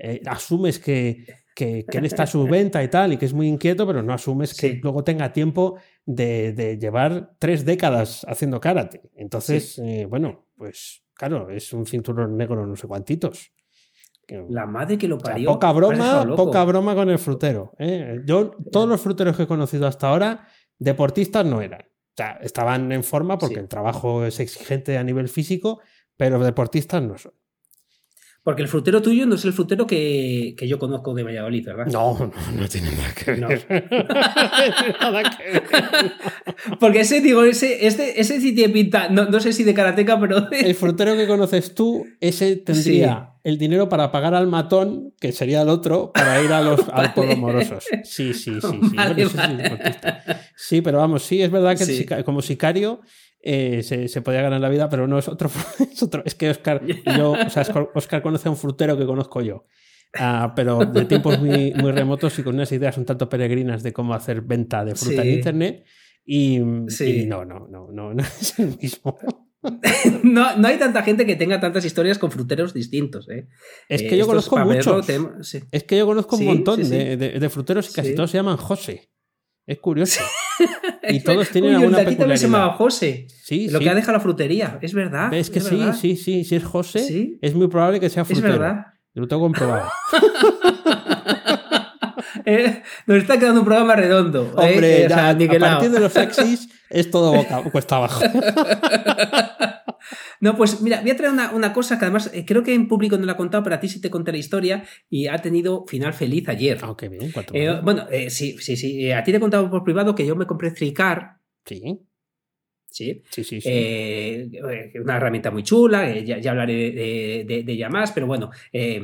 eh, asumes que, que, que él está a su venta y tal, y que es muy inquieto, pero no asumes que luego tenga tiempo de, de llevar tres décadas haciendo karate. Entonces, eh, bueno, pues claro, es un cinturón negro no sé cuantitos. La madre que lo o sea, parió. poca broma, poca broma con el frutero. ¿eh? Yo, todos los fruteros que he conocido hasta ahora, deportistas no eran. O sea, estaban en forma porque Sí. el trabajo es exigente a nivel físico, pero deportistas no son. Porque el frutero tuyo no es el frutero que, que yo conozco de Valladolid, ¿verdad? No, no, no tiene nada que ver. No. nada que ver. Porque ese, digo, ese, este, ese sí tiene pinta, no, no sé si de karateca, pero de- El frutero que conoces tú, ese tendría el dinero para pagar al matón, que sería el otro, para ir a los al Vale. pueblo morosos. Sí, sí, sí. sí. Vale, Bueno, ese sí vale. pero vamos, sí, es verdad que el Sí. sica- como sicario eh, se, se podía ganar la vida, pero no es otro. Es, otro, es que Oscar, yo, o sea, Oscar- conoce a un frutero que conozco yo. Ah, pero de tiempos muy, muy remotos y con unas ideas un tanto peregrinas de cómo hacer venta de fruta en internet. Y, Sí. y no, no, no, no, no es el mismo. no, no hay tanta gente que tenga tantas historias con fruteros distintos. ¿eh? Es Eh, que yo estos, conozco muchos. Es que yo conozco un montón. De, de- de fruteros y casi todos se llaman José. Es curioso. Y todos tienen Uy, el alguna de aquí también se llamaba. José. Sí, Lo sí. que ha dejado la frutería. Es verdad. Es que es sí, verdad. sí, sí. Si es José, Sí. es muy probable que sea Es frutero. verdad. Yo lo tengo comprobado. Eh, nos está quedando un programa redondo. ¿eh? Hombre, Eh, o ya, sea, a niquelado. partir de los sexys es todo boca, cuesta abajo. No, pues mira, voy a traer una, una cosa que además eh, creo que en público no la he contado, pero a ti sí te conté la historia y ha tenido final feliz ayer. Ah, qué bien. cuánto Eh, bueno, eh, sí, sí, sí. A ti te he contado por privado que yo me compré Tricar, Sí, ¿sí? sí, sí. sí. Eh, eh, una herramienta muy chula, eh, ya, ya hablaré de, de- de ella más, pero bueno, eh,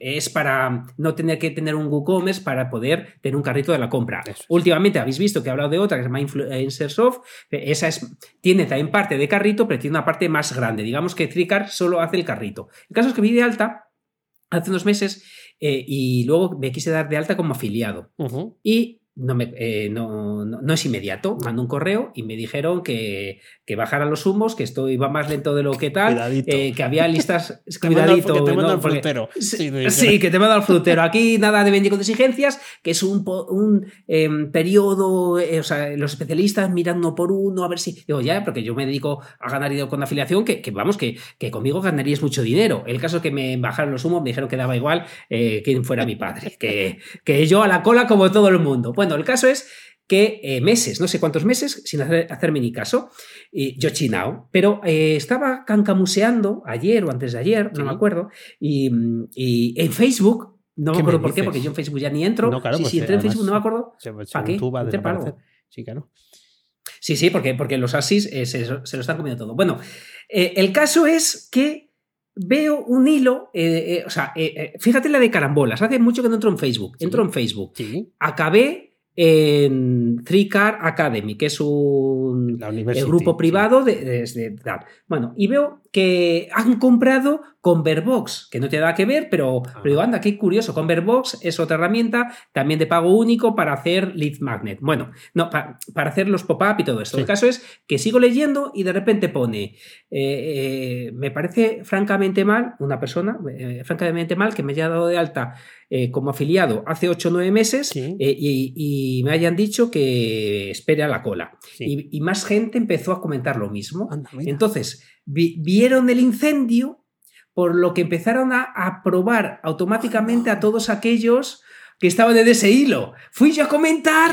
es para no tener que tener un WooCommerce para poder tener un carrito de la compra. Eso. Últimamente habéis visto que he hablado de otra que se llama Influencersoft, esa es, tiene también parte de carrito, pero tiene una parte más grande. Digamos que Tricar solo hace el carrito. El caso es que vi de alta hace unos meses y luego me quise dar de alta como afiliado. Y no, me, eh, no, no, no es inmediato. Mando un correo y me dijeron que, que bajara los humos, que esto iba más lento de lo que tal, eh, que había listas. Al- cuidadito, que te manda al Porque- frutero. Sí, que te manda al frutero. Aquí nada de venir con exigencias, que es un, un em, periodo, eh, o sea, los especialistas miran uno por uno, a ver si. Digo, ya, porque yo me dedico a ganar dinero con afiliación, que, que vamos, que, que conmigo ganarías mucho dinero. El caso es que me bajaron los humos, me dijeron que daba igual eh, quién fuera mi padre, que, que yo a la cola como todo el mundo. Bueno, el caso es que eh, meses, no sé cuántos meses, sin hacer, hacerme ni caso, y yo chinao, pero eh, estaba cancamuseando ayer o antes de ayer, no me acuerdo, y, y en Facebook, no me ¿Qué me acuerdo por qué, porque yo en Facebook ya ni entro, No, claro, sí, pues, sí, entré en Facebook, no me acuerdo, ¿Para qué? tú te pago. Sí, claro. Sí, sí, porque, porque los asis eh, se, se lo están comiendo todo. Bueno, el caso es que veo un hilo, o sea, fíjate la de carambolas, hace mucho que no entro en Facebook, entro en Facebook, Sí, acabé en Three Car Academy, que es un grupo privado de, de- de. Bueno, y veo que han comprado Converbox, que no tiene nada que ver, pero, Ah. pero digo, anda, qué curioso. Converbox es otra herramienta también de pago único para hacer lead magnet. Bueno, no, pa- para hacer los pop-up y todo esto. Sí. El caso es que sigo leyendo y de repente pone, eh, eh, me parece francamente mal, una persona, eh, francamente mal que me haya dado de alta como afiliado hace 8 o 9 meses Sí. y, y me hayan dicho que espere a la cola. Sí. Y, y más gente empezó a comentar lo mismo. Anda. Entonces, vi- vieron el incendio, por lo que empezaron a aprobar automáticamente a todos aquellos que estaban en ese hilo. Fui yo a comentar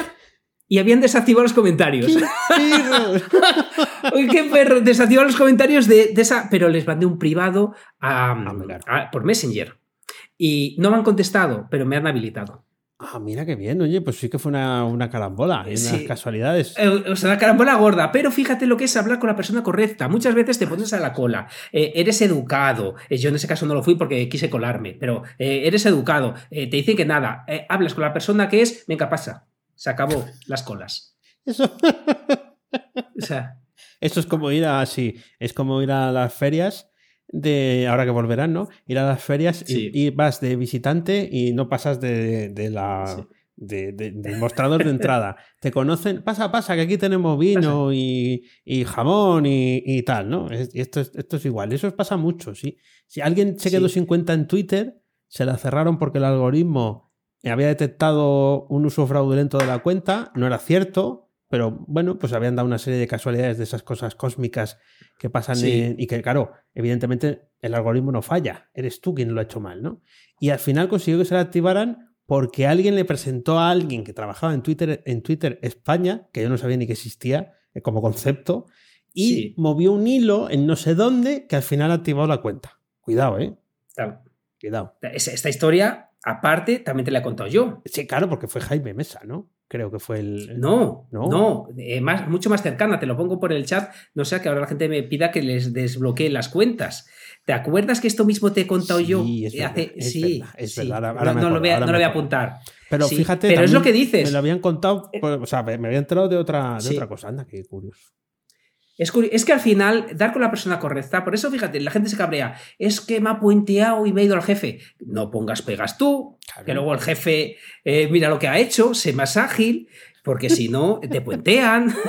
y habían desactivado los comentarios. Qué perro, desactivaron los comentarios de, de esa, pero les mandé un privado a- Ah, a- por Messenger. Y no me han contestado, pero me han habilitado. Ah, mira qué bien, oye, pues sí que fue una, una carambola, y unas Sí. casualidades. Eh, O sea, una carambola gorda, pero fíjate lo que es hablar con la persona correcta. Muchas veces te pones a la cola, eh, eres educado. Eh, yo en ese caso no lo fui porque quise colarme, pero eh, eres educado. Eh, te dicen que nada, hablas con la persona que es, venga, pasa. Se acabó las colas. Eso, O sea, eso es como ir a, sí, es como ir a las ferias de, ahora que volverán, ¿no? Ir a las ferias y- Sí. y, vas de visitante y no pasas de, de la... Sí. de- de- del mostrador de entrada. Te conocen, pasa, pasa, que aquí tenemos vino y, y jamón y, y tal, ¿no? Es- esto, es, esto es igual. Eso pasa mucho, sí. Si alguien se quedó Sí. sin cuenta en Twitter, se la cerraron porque el algoritmo había detectado un uso fraudulento de la cuenta, no era cierto, pero bueno, pues habían dado una serie de casualidades de esas cosas cósmicas que pasan Sí. en- y que, claro, evidentemente el algoritmo no falla, eres tú quien lo ha hecho mal, ¿no? Y al final consiguió que se la activaran porque alguien le presentó a alguien que trabajaba en Twitter, en Twitter España, que yo no sabía ni que existía eh, como concepto, y Sí. movió un hilo en no sé dónde que al final activó la cuenta. Cuidado, ¿eh? tal. Cuidado. Esta historia, aparte, también te la he contado yo. Sí, claro, porque fue Jaime Mesa, ¿no? Creo que fue el... No, ¿No? no, eh, más, mucho más cercana, te lo pongo por el chat, no sea que ahora la gente me pida que les desbloquee las cuentas. ¿Te acuerdas que esto mismo te he contado Sí, yo? es hace- es sí, verdad, es sí. verdad, ahora- ahora no, lo voy a, no lo voy a apuntar. Pero Sí, fíjate, pero es lo que dices. Me lo habían contado, pues, o sea, me habían enterado de otra, de otra cosa. Anda, qué curioso. Es, que al final, dar con la persona correcta, por eso fíjate, la gente se cabrea, es que me ha puenteado y me ha ido al jefe. No pongas pegas tú, Claro. que luego el jefe eh, mira lo que ha hecho, sé más ágil, porque si no, te puentean.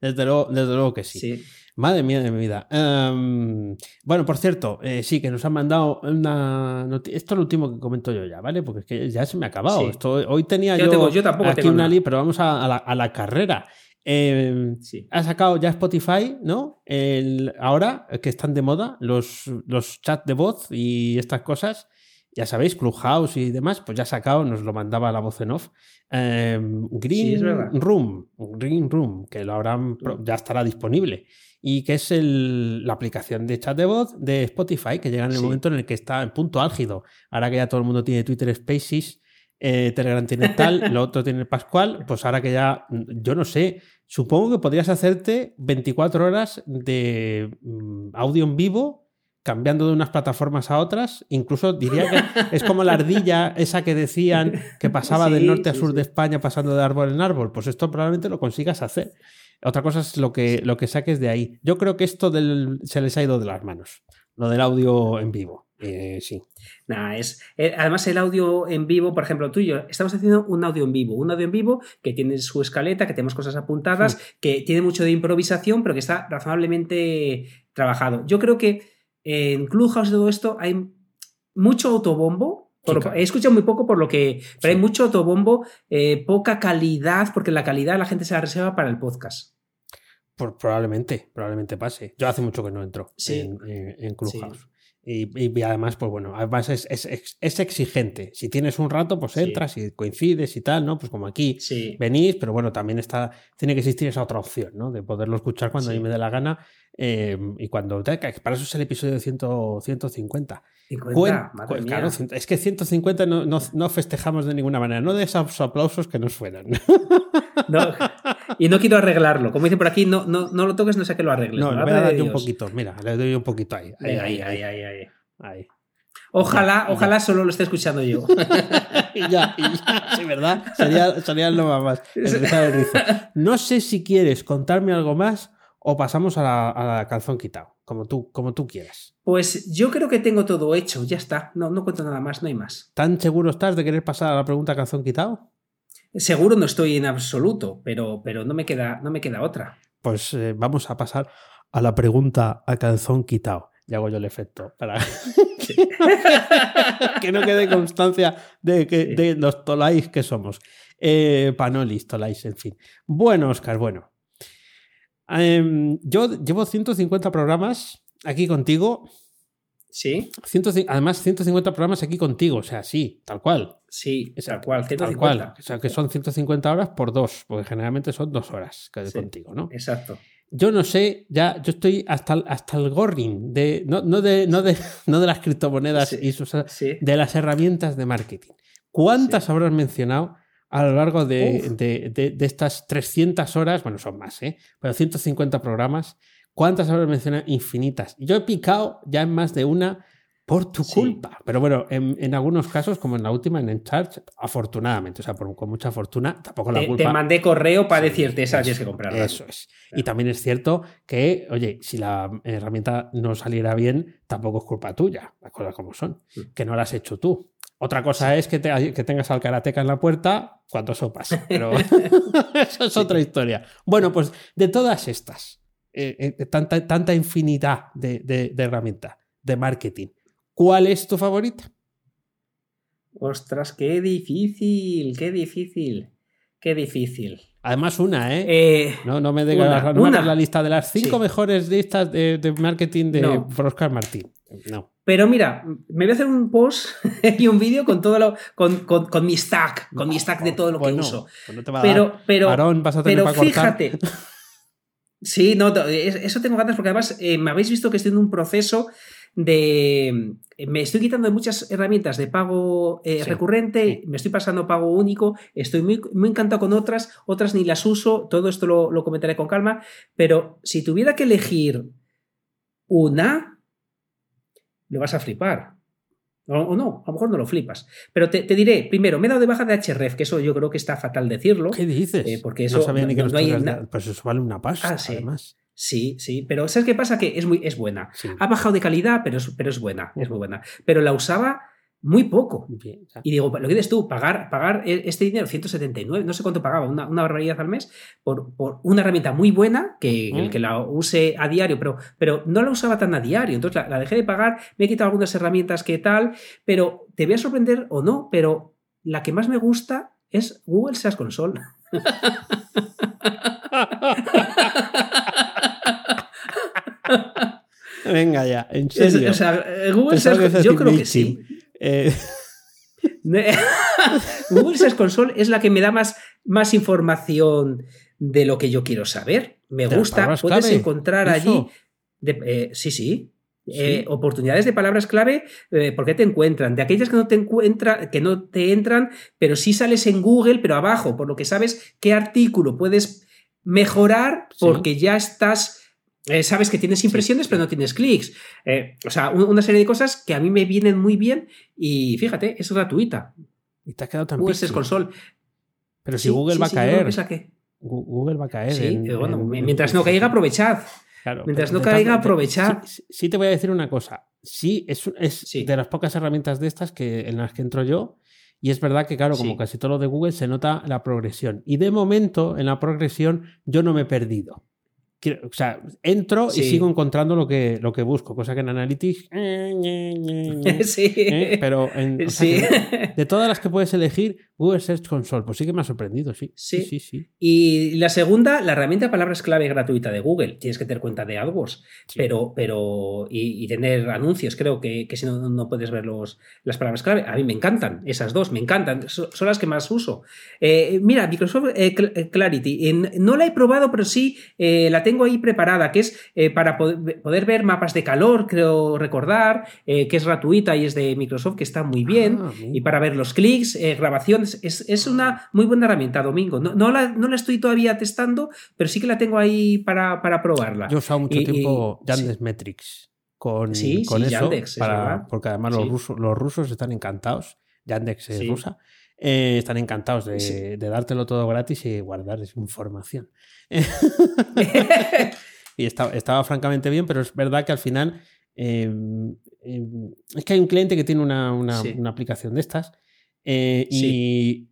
Desde luego, desde luego que sí. Sí. Madre mía de mi vida. Em, bueno, por cierto, eh, sí, que nos han mandado una Esto es lo último que comento yo ya, ¿vale? Porque es que ya se me ha acabado. Sí. Esto, hoy tenía Yo yo, tengo- yo tampoco aquí tengo una li, pero vamos a, a la, a la carrera. Em, Sí. ha sacado ya Spotify, ¿no? El, ahora eh, que están de moda los, los chats de voz y estas cosas, ya sabéis, Clubhouse y demás, pues ya ha sacado, nos lo mandaba la voz en off, em, Green Sí. Room, Green Room, que lo habrán, ya estará disponible. Y que es el- la aplicación de chat de voz de Spotify, que llega en el Sí. momento en el que está en punto álgido. Ahora que ya todo el mundo tiene Twitter Spaces, eh, Telegram tiene tal, lo otro tiene Pascual, pues ahora que ya, yo no sé, supongo que podrías hacerte 24 horas de mm, audio en vivo cambiando de unas plataformas a otras, incluso diría que es como la ardilla esa que decían que pasaba del norte a sí, sur sí. de España pasando de árbol en árbol, pues esto probablemente lo consigas hacer. Otra cosa es lo que, lo que saques de ahí. Yo creo que esto del, se les ha ido de las manos, lo del audio en vivo. Eh, sí. Nah, es, eh, además, el audio en vivo, por ejemplo, tú y yo, estamos haciendo un audio en vivo. Un audio en vivo que tiene su escaleta, que tenemos cosas apuntadas, que tiene mucho de improvisación, pero que está razonablemente trabajado. Yo creo que en Clubhouse y todo esto hay mucho autobombo. por Sí, lo- claro. He escuchado muy poco por lo que. Pero hay mucho autobombo, eh, poca calidad, porque la calidad la gente se la reserva para el podcast. Por- probablemente, probablemente pase. Yo hace mucho que no entro en, en- en Clubhouse. Y, y además, pues bueno, además es, es- es- exigente. Si tienes un rato, pues Sí. entras y coincides y tal, ¿no? Pues como aquí Sí. venís, pero bueno, también está, tiene que existir esa otra opción, ¿no? De poderlo escuchar cuando a Sí. mí me dé la gana eh, y cuando... Para eso es el episodio 100, 150. 50, Cuen- madre mía. claro, es que 150 no, no, no festejamos de ninguna manera, no de esos aplausos que nos fueran. No, y no quiero arreglarlo. Como dicen por aquí, no, no, no lo toques, no sé que lo arregles. No, le voy a dar de yo un poquito, mira, le doy un poquito ahí. ahí, ahí, ahí, ahí, ahí. Ojalá, Ya, ojalá solo lo esté escuchando yo. y ya, y ya, sí, ¿verdad? Sería, sería lo más. el. No sé si quieres contarme algo más o pasamos a la, a la calzón quitado, como tú, como tú quieras. Pues yo creo que tengo todo hecho, ya está. No, no cuento nada más, no hay más. ¿Tan seguro estás de querer pasar a la pregunta calzón quitado? Seguro no estoy en absoluto, pero, pero no, me queda, no me queda otra. Pues eh, vamos a pasar a la pregunta a calzón quitado. Y hago yo el efecto para que no quede constancia de, que, Sí. de los tolais que somos. Eh, panolis, tolais, en fin. Bueno, Oscar, bueno. Em, yo llevo 150 programas aquí contigo. ¿Sí? 150 además, 150 programas aquí contigo. O sea, sí, tal cual. Sí, Exacto, tal cual, Tal 150. cual. O sea, que son 150 horas por dos, porque generalmente son dos horas que Sí. contigo, ¿no? Exacto. Yo no sé, ya, yo estoy hasta, el- hasta el gorring de, no, no de, no, de, no de las criptomonedas Sí. y sus, Sí. de las herramientas de marketing. ¿Cuántas habrás mencionado a lo largo de, de, de, de, estas 300 horas? Bueno, son más, ¿eh? Pero 150 programas. ¿Cuántas habrás mencionado? Infinitas. Yo he picado ya en más de una por tu culpa. Pero bueno, en, en, algunos casos, como en la última, en Encharge, afortunadamente, o sea, por, con mucha fortuna, tampoco la te, culpa. Te mandé correo para decirte, esa tienes que comprarla. Eso es. Claro. Y también es cierto que, oye, si la herramienta no saliera bien, tampoco es culpa tuya, las cosas como son, sí. que no la has hecho tú. Otra cosa sí. es que, te, que, tengas al karateca en la puerta cuando sopas, pero eso es otra historia. Bueno, pues de todas estas, eh, eh, tanta, tanta infinidad de, de, de herramientas de marketing, ¿Cuál es tu favorita? Ostras, qué difícil, qué difícil, qué difícil. Además, una, ¿eh? eh no, no me digas no una. la lista de las cinco sí. mejores listas de, de marketing de no. Oscar Martín. No. Pero mira, me voy a hacer un post y un vídeo con todo lo, con, con, con, mi stack, con mi stack de todo lo que bueno, uso. Pues no pero, pero, Aarón, vas a tener pero para fíjate. Sí, no, eso tengo ganas porque además eh, me habéis visto que estoy en un proceso de me estoy quitando de muchas herramientas de pago eh, sí, recurrente, sí. me estoy pasando pago único, estoy muy, muy encantado con otras, otras ni las uso, todo esto lo, lo, comentaré con calma, pero si tuviera que elegir una, lo vas a flipar. O, o no, a lo mejor no lo flipas. Pero te, te, diré, primero, me he dado de baja de HRF, que eso yo creo que está fatal decirlo. ¿Qué dices? Eh, porque eso no sabía ni que no, no hay na... Pues eso vale una pasta, ah, sí. además. Sí, sí, pero ¿sabes qué pasa? Que es, muy, es buena. Sí. Ha bajado de calidad, pero es, pero es buena, es muy buena. Pero la usaba muy poco. Bien, y digo, lo que dices tú, pagar, pagar e, este dinero, 179, no sé cuánto pagaba, una, una barbaridad al mes, por, por, una herramienta muy buena, que el que la use a diario, pero, pero no la usaba tan a diario. Entonces la, la dejé de pagar, me he quitado algunas herramientas que tal, pero te voy a sorprender o no, pero la que más me gusta es Google SaaS Console. Venga ya, en serio. Es, o sea, Google Search, yo creo que sí. Eh... Google Search Console es la que me da más, más información de lo que yo quiero saber. Me gusta, puedes clave? encontrar allí. De, eh, sí, sí. ¿Sí? Eh, oportunidades de palabras clave, eh, ¿por qué te encuentran? De aquellas que no te encuentran, que no te entran, pero sí sales en Google, pero abajo, por lo que sabes qué artículo puedes mejorar porque sí. ya estás eh, sabes que tienes impresiones, sí. pero no tienes clics. Eh, o sea, una serie de cosas que a mí me vienen muy bien y fíjate, es gratuita. Y te ha quedado tan Google Console. Pero si sí, Google va a caer. Que... Google va a caer. Sí, en, bueno, en, mientras en... no caiga, aprovechad. Claro, mientras no caiga, aprovechad. Sí, sí, te voy a decir una cosa. Sí, es, es de las pocas herramientas de estas que, en las que entro yo. Y es verdad que, claro, como casi todo lo de Google, se nota la progresión. Y de momento, en la progresión, yo no me he perdido o sea, entro sí. y sigo encontrando lo que, lo que busco, cosa que en Analytics. Eh, sí. ¿eh? Pero en, o sí. de todas las que puedes elegir, Google Search Console, pues sí que me ha sorprendido, sí. Sí. sí, sí, Y la segunda, la herramienta de palabras clave gratuita de Google. Tienes que tener cuenta de AdWords, pero, pero y, y, tener anuncios. Creo que, que si no, no puedes ver los, las palabras clave. A mí me encantan, esas dos, me encantan. Son, son las que más uso. Eh, mira, Microsoft eh, Clarity. no la he probado, pero sí la tengo ahí preparada, que es eh, para poder, poder, ver mapas de calor, creo recordar, eh, que es gratuita y es de Microsoft, que está muy bien, ah, y para ver los clics, eh, grabaciones, es, es, una muy buena herramienta, Domingo. No, no, la, no, la, estoy todavía testando, pero sí que la tengo ahí para, para probarla. Yo he usado mucho y, tiempo y, Yandex sí. Metrics con, sí, con sí, eso, Yandex, para, porque además los, rusos, los rusos están encantados, Yandex es rusa, eh, están encantados de, sí. de, dártelo todo gratis y guardar esa información. y estaba, estaba, francamente bien, pero es verdad que al final eh, eh, es que hay un cliente que tiene una, una, sí. una aplicación de estas eh, y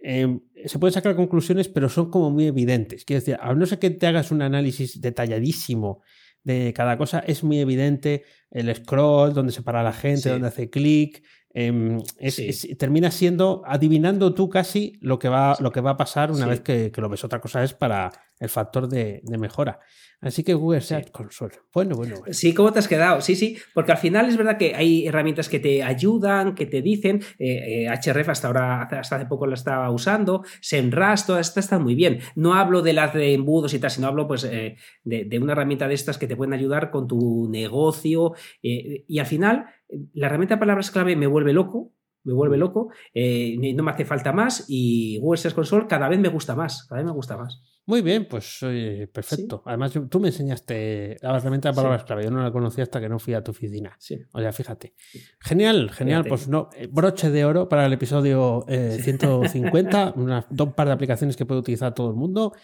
eh, se pueden sacar conclusiones, pero son como muy evidentes. Quiero decir, a no ser que te hagas un análisis detalladísimo de cada cosa, es muy evidente el scroll, donde se para la gente, sí. donde hace clic, es, sí. es, termina siendo adivinando tú casi lo que va, lo que va a pasar una vez que, que, lo ves. Otra cosa es para el factor de, de mejora. Así que Google Search sí. Console. Bueno, bueno, bueno, Sí, ¿cómo te has quedado? Sí, sí, porque al final es verdad que hay herramientas que te ayudan, que te dicen. Eh, eh, HRF hasta ahora, hasta hace poco la estaba usando. SEMrush, todas estas están muy bien. No hablo de las de embudos y tal, sino hablo pues eh, de, de, una herramienta de estas que te pueden ayudar con tu negocio. y al final, la herramienta de palabras clave me vuelve loco me vuelve loco, eh, no me hace falta más y Google Search Console cada vez me gusta más, cada vez me gusta más. Muy bien, pues oye, perfecto. Además, tú me enseñaste la herramienta de palabras clave. Yo no la conocía hasta que no fui a tu oficina. Sí. O sea, fíjate. Genial, genial. Fíjate. Pues no, eh, broche de oro para el episodio eh, 150. Unas dos par de aplicaciones que puede utilizar todo el mundo.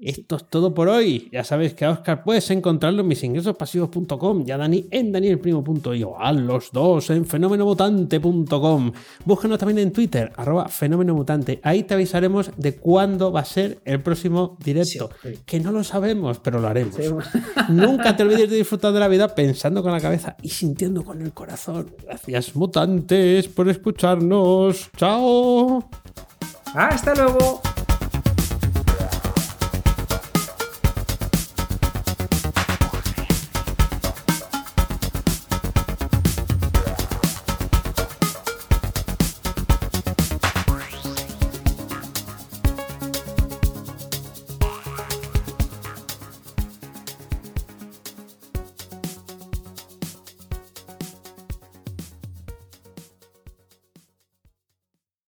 Esto es todo por hoy. Ya sabes que a Oscar puedes encontrarlo en misingresospasivos.com y a Dani en danielprimo.io. A los dos en fenomenomutante.com. Búscanos también en Twitter, arroba fenomenomutante. Ahí te avisaremos de cuándo va a ser el próximo directo. Sí, sí. Que no lo sabemos, pero lo haremos. Sí. Nunca te olvides de disfrutar de la vida pensando con la cabeza y sintiendo con el corazón. Gracias, mutantes, por escucharnos. ¡Chao! Hasta luego.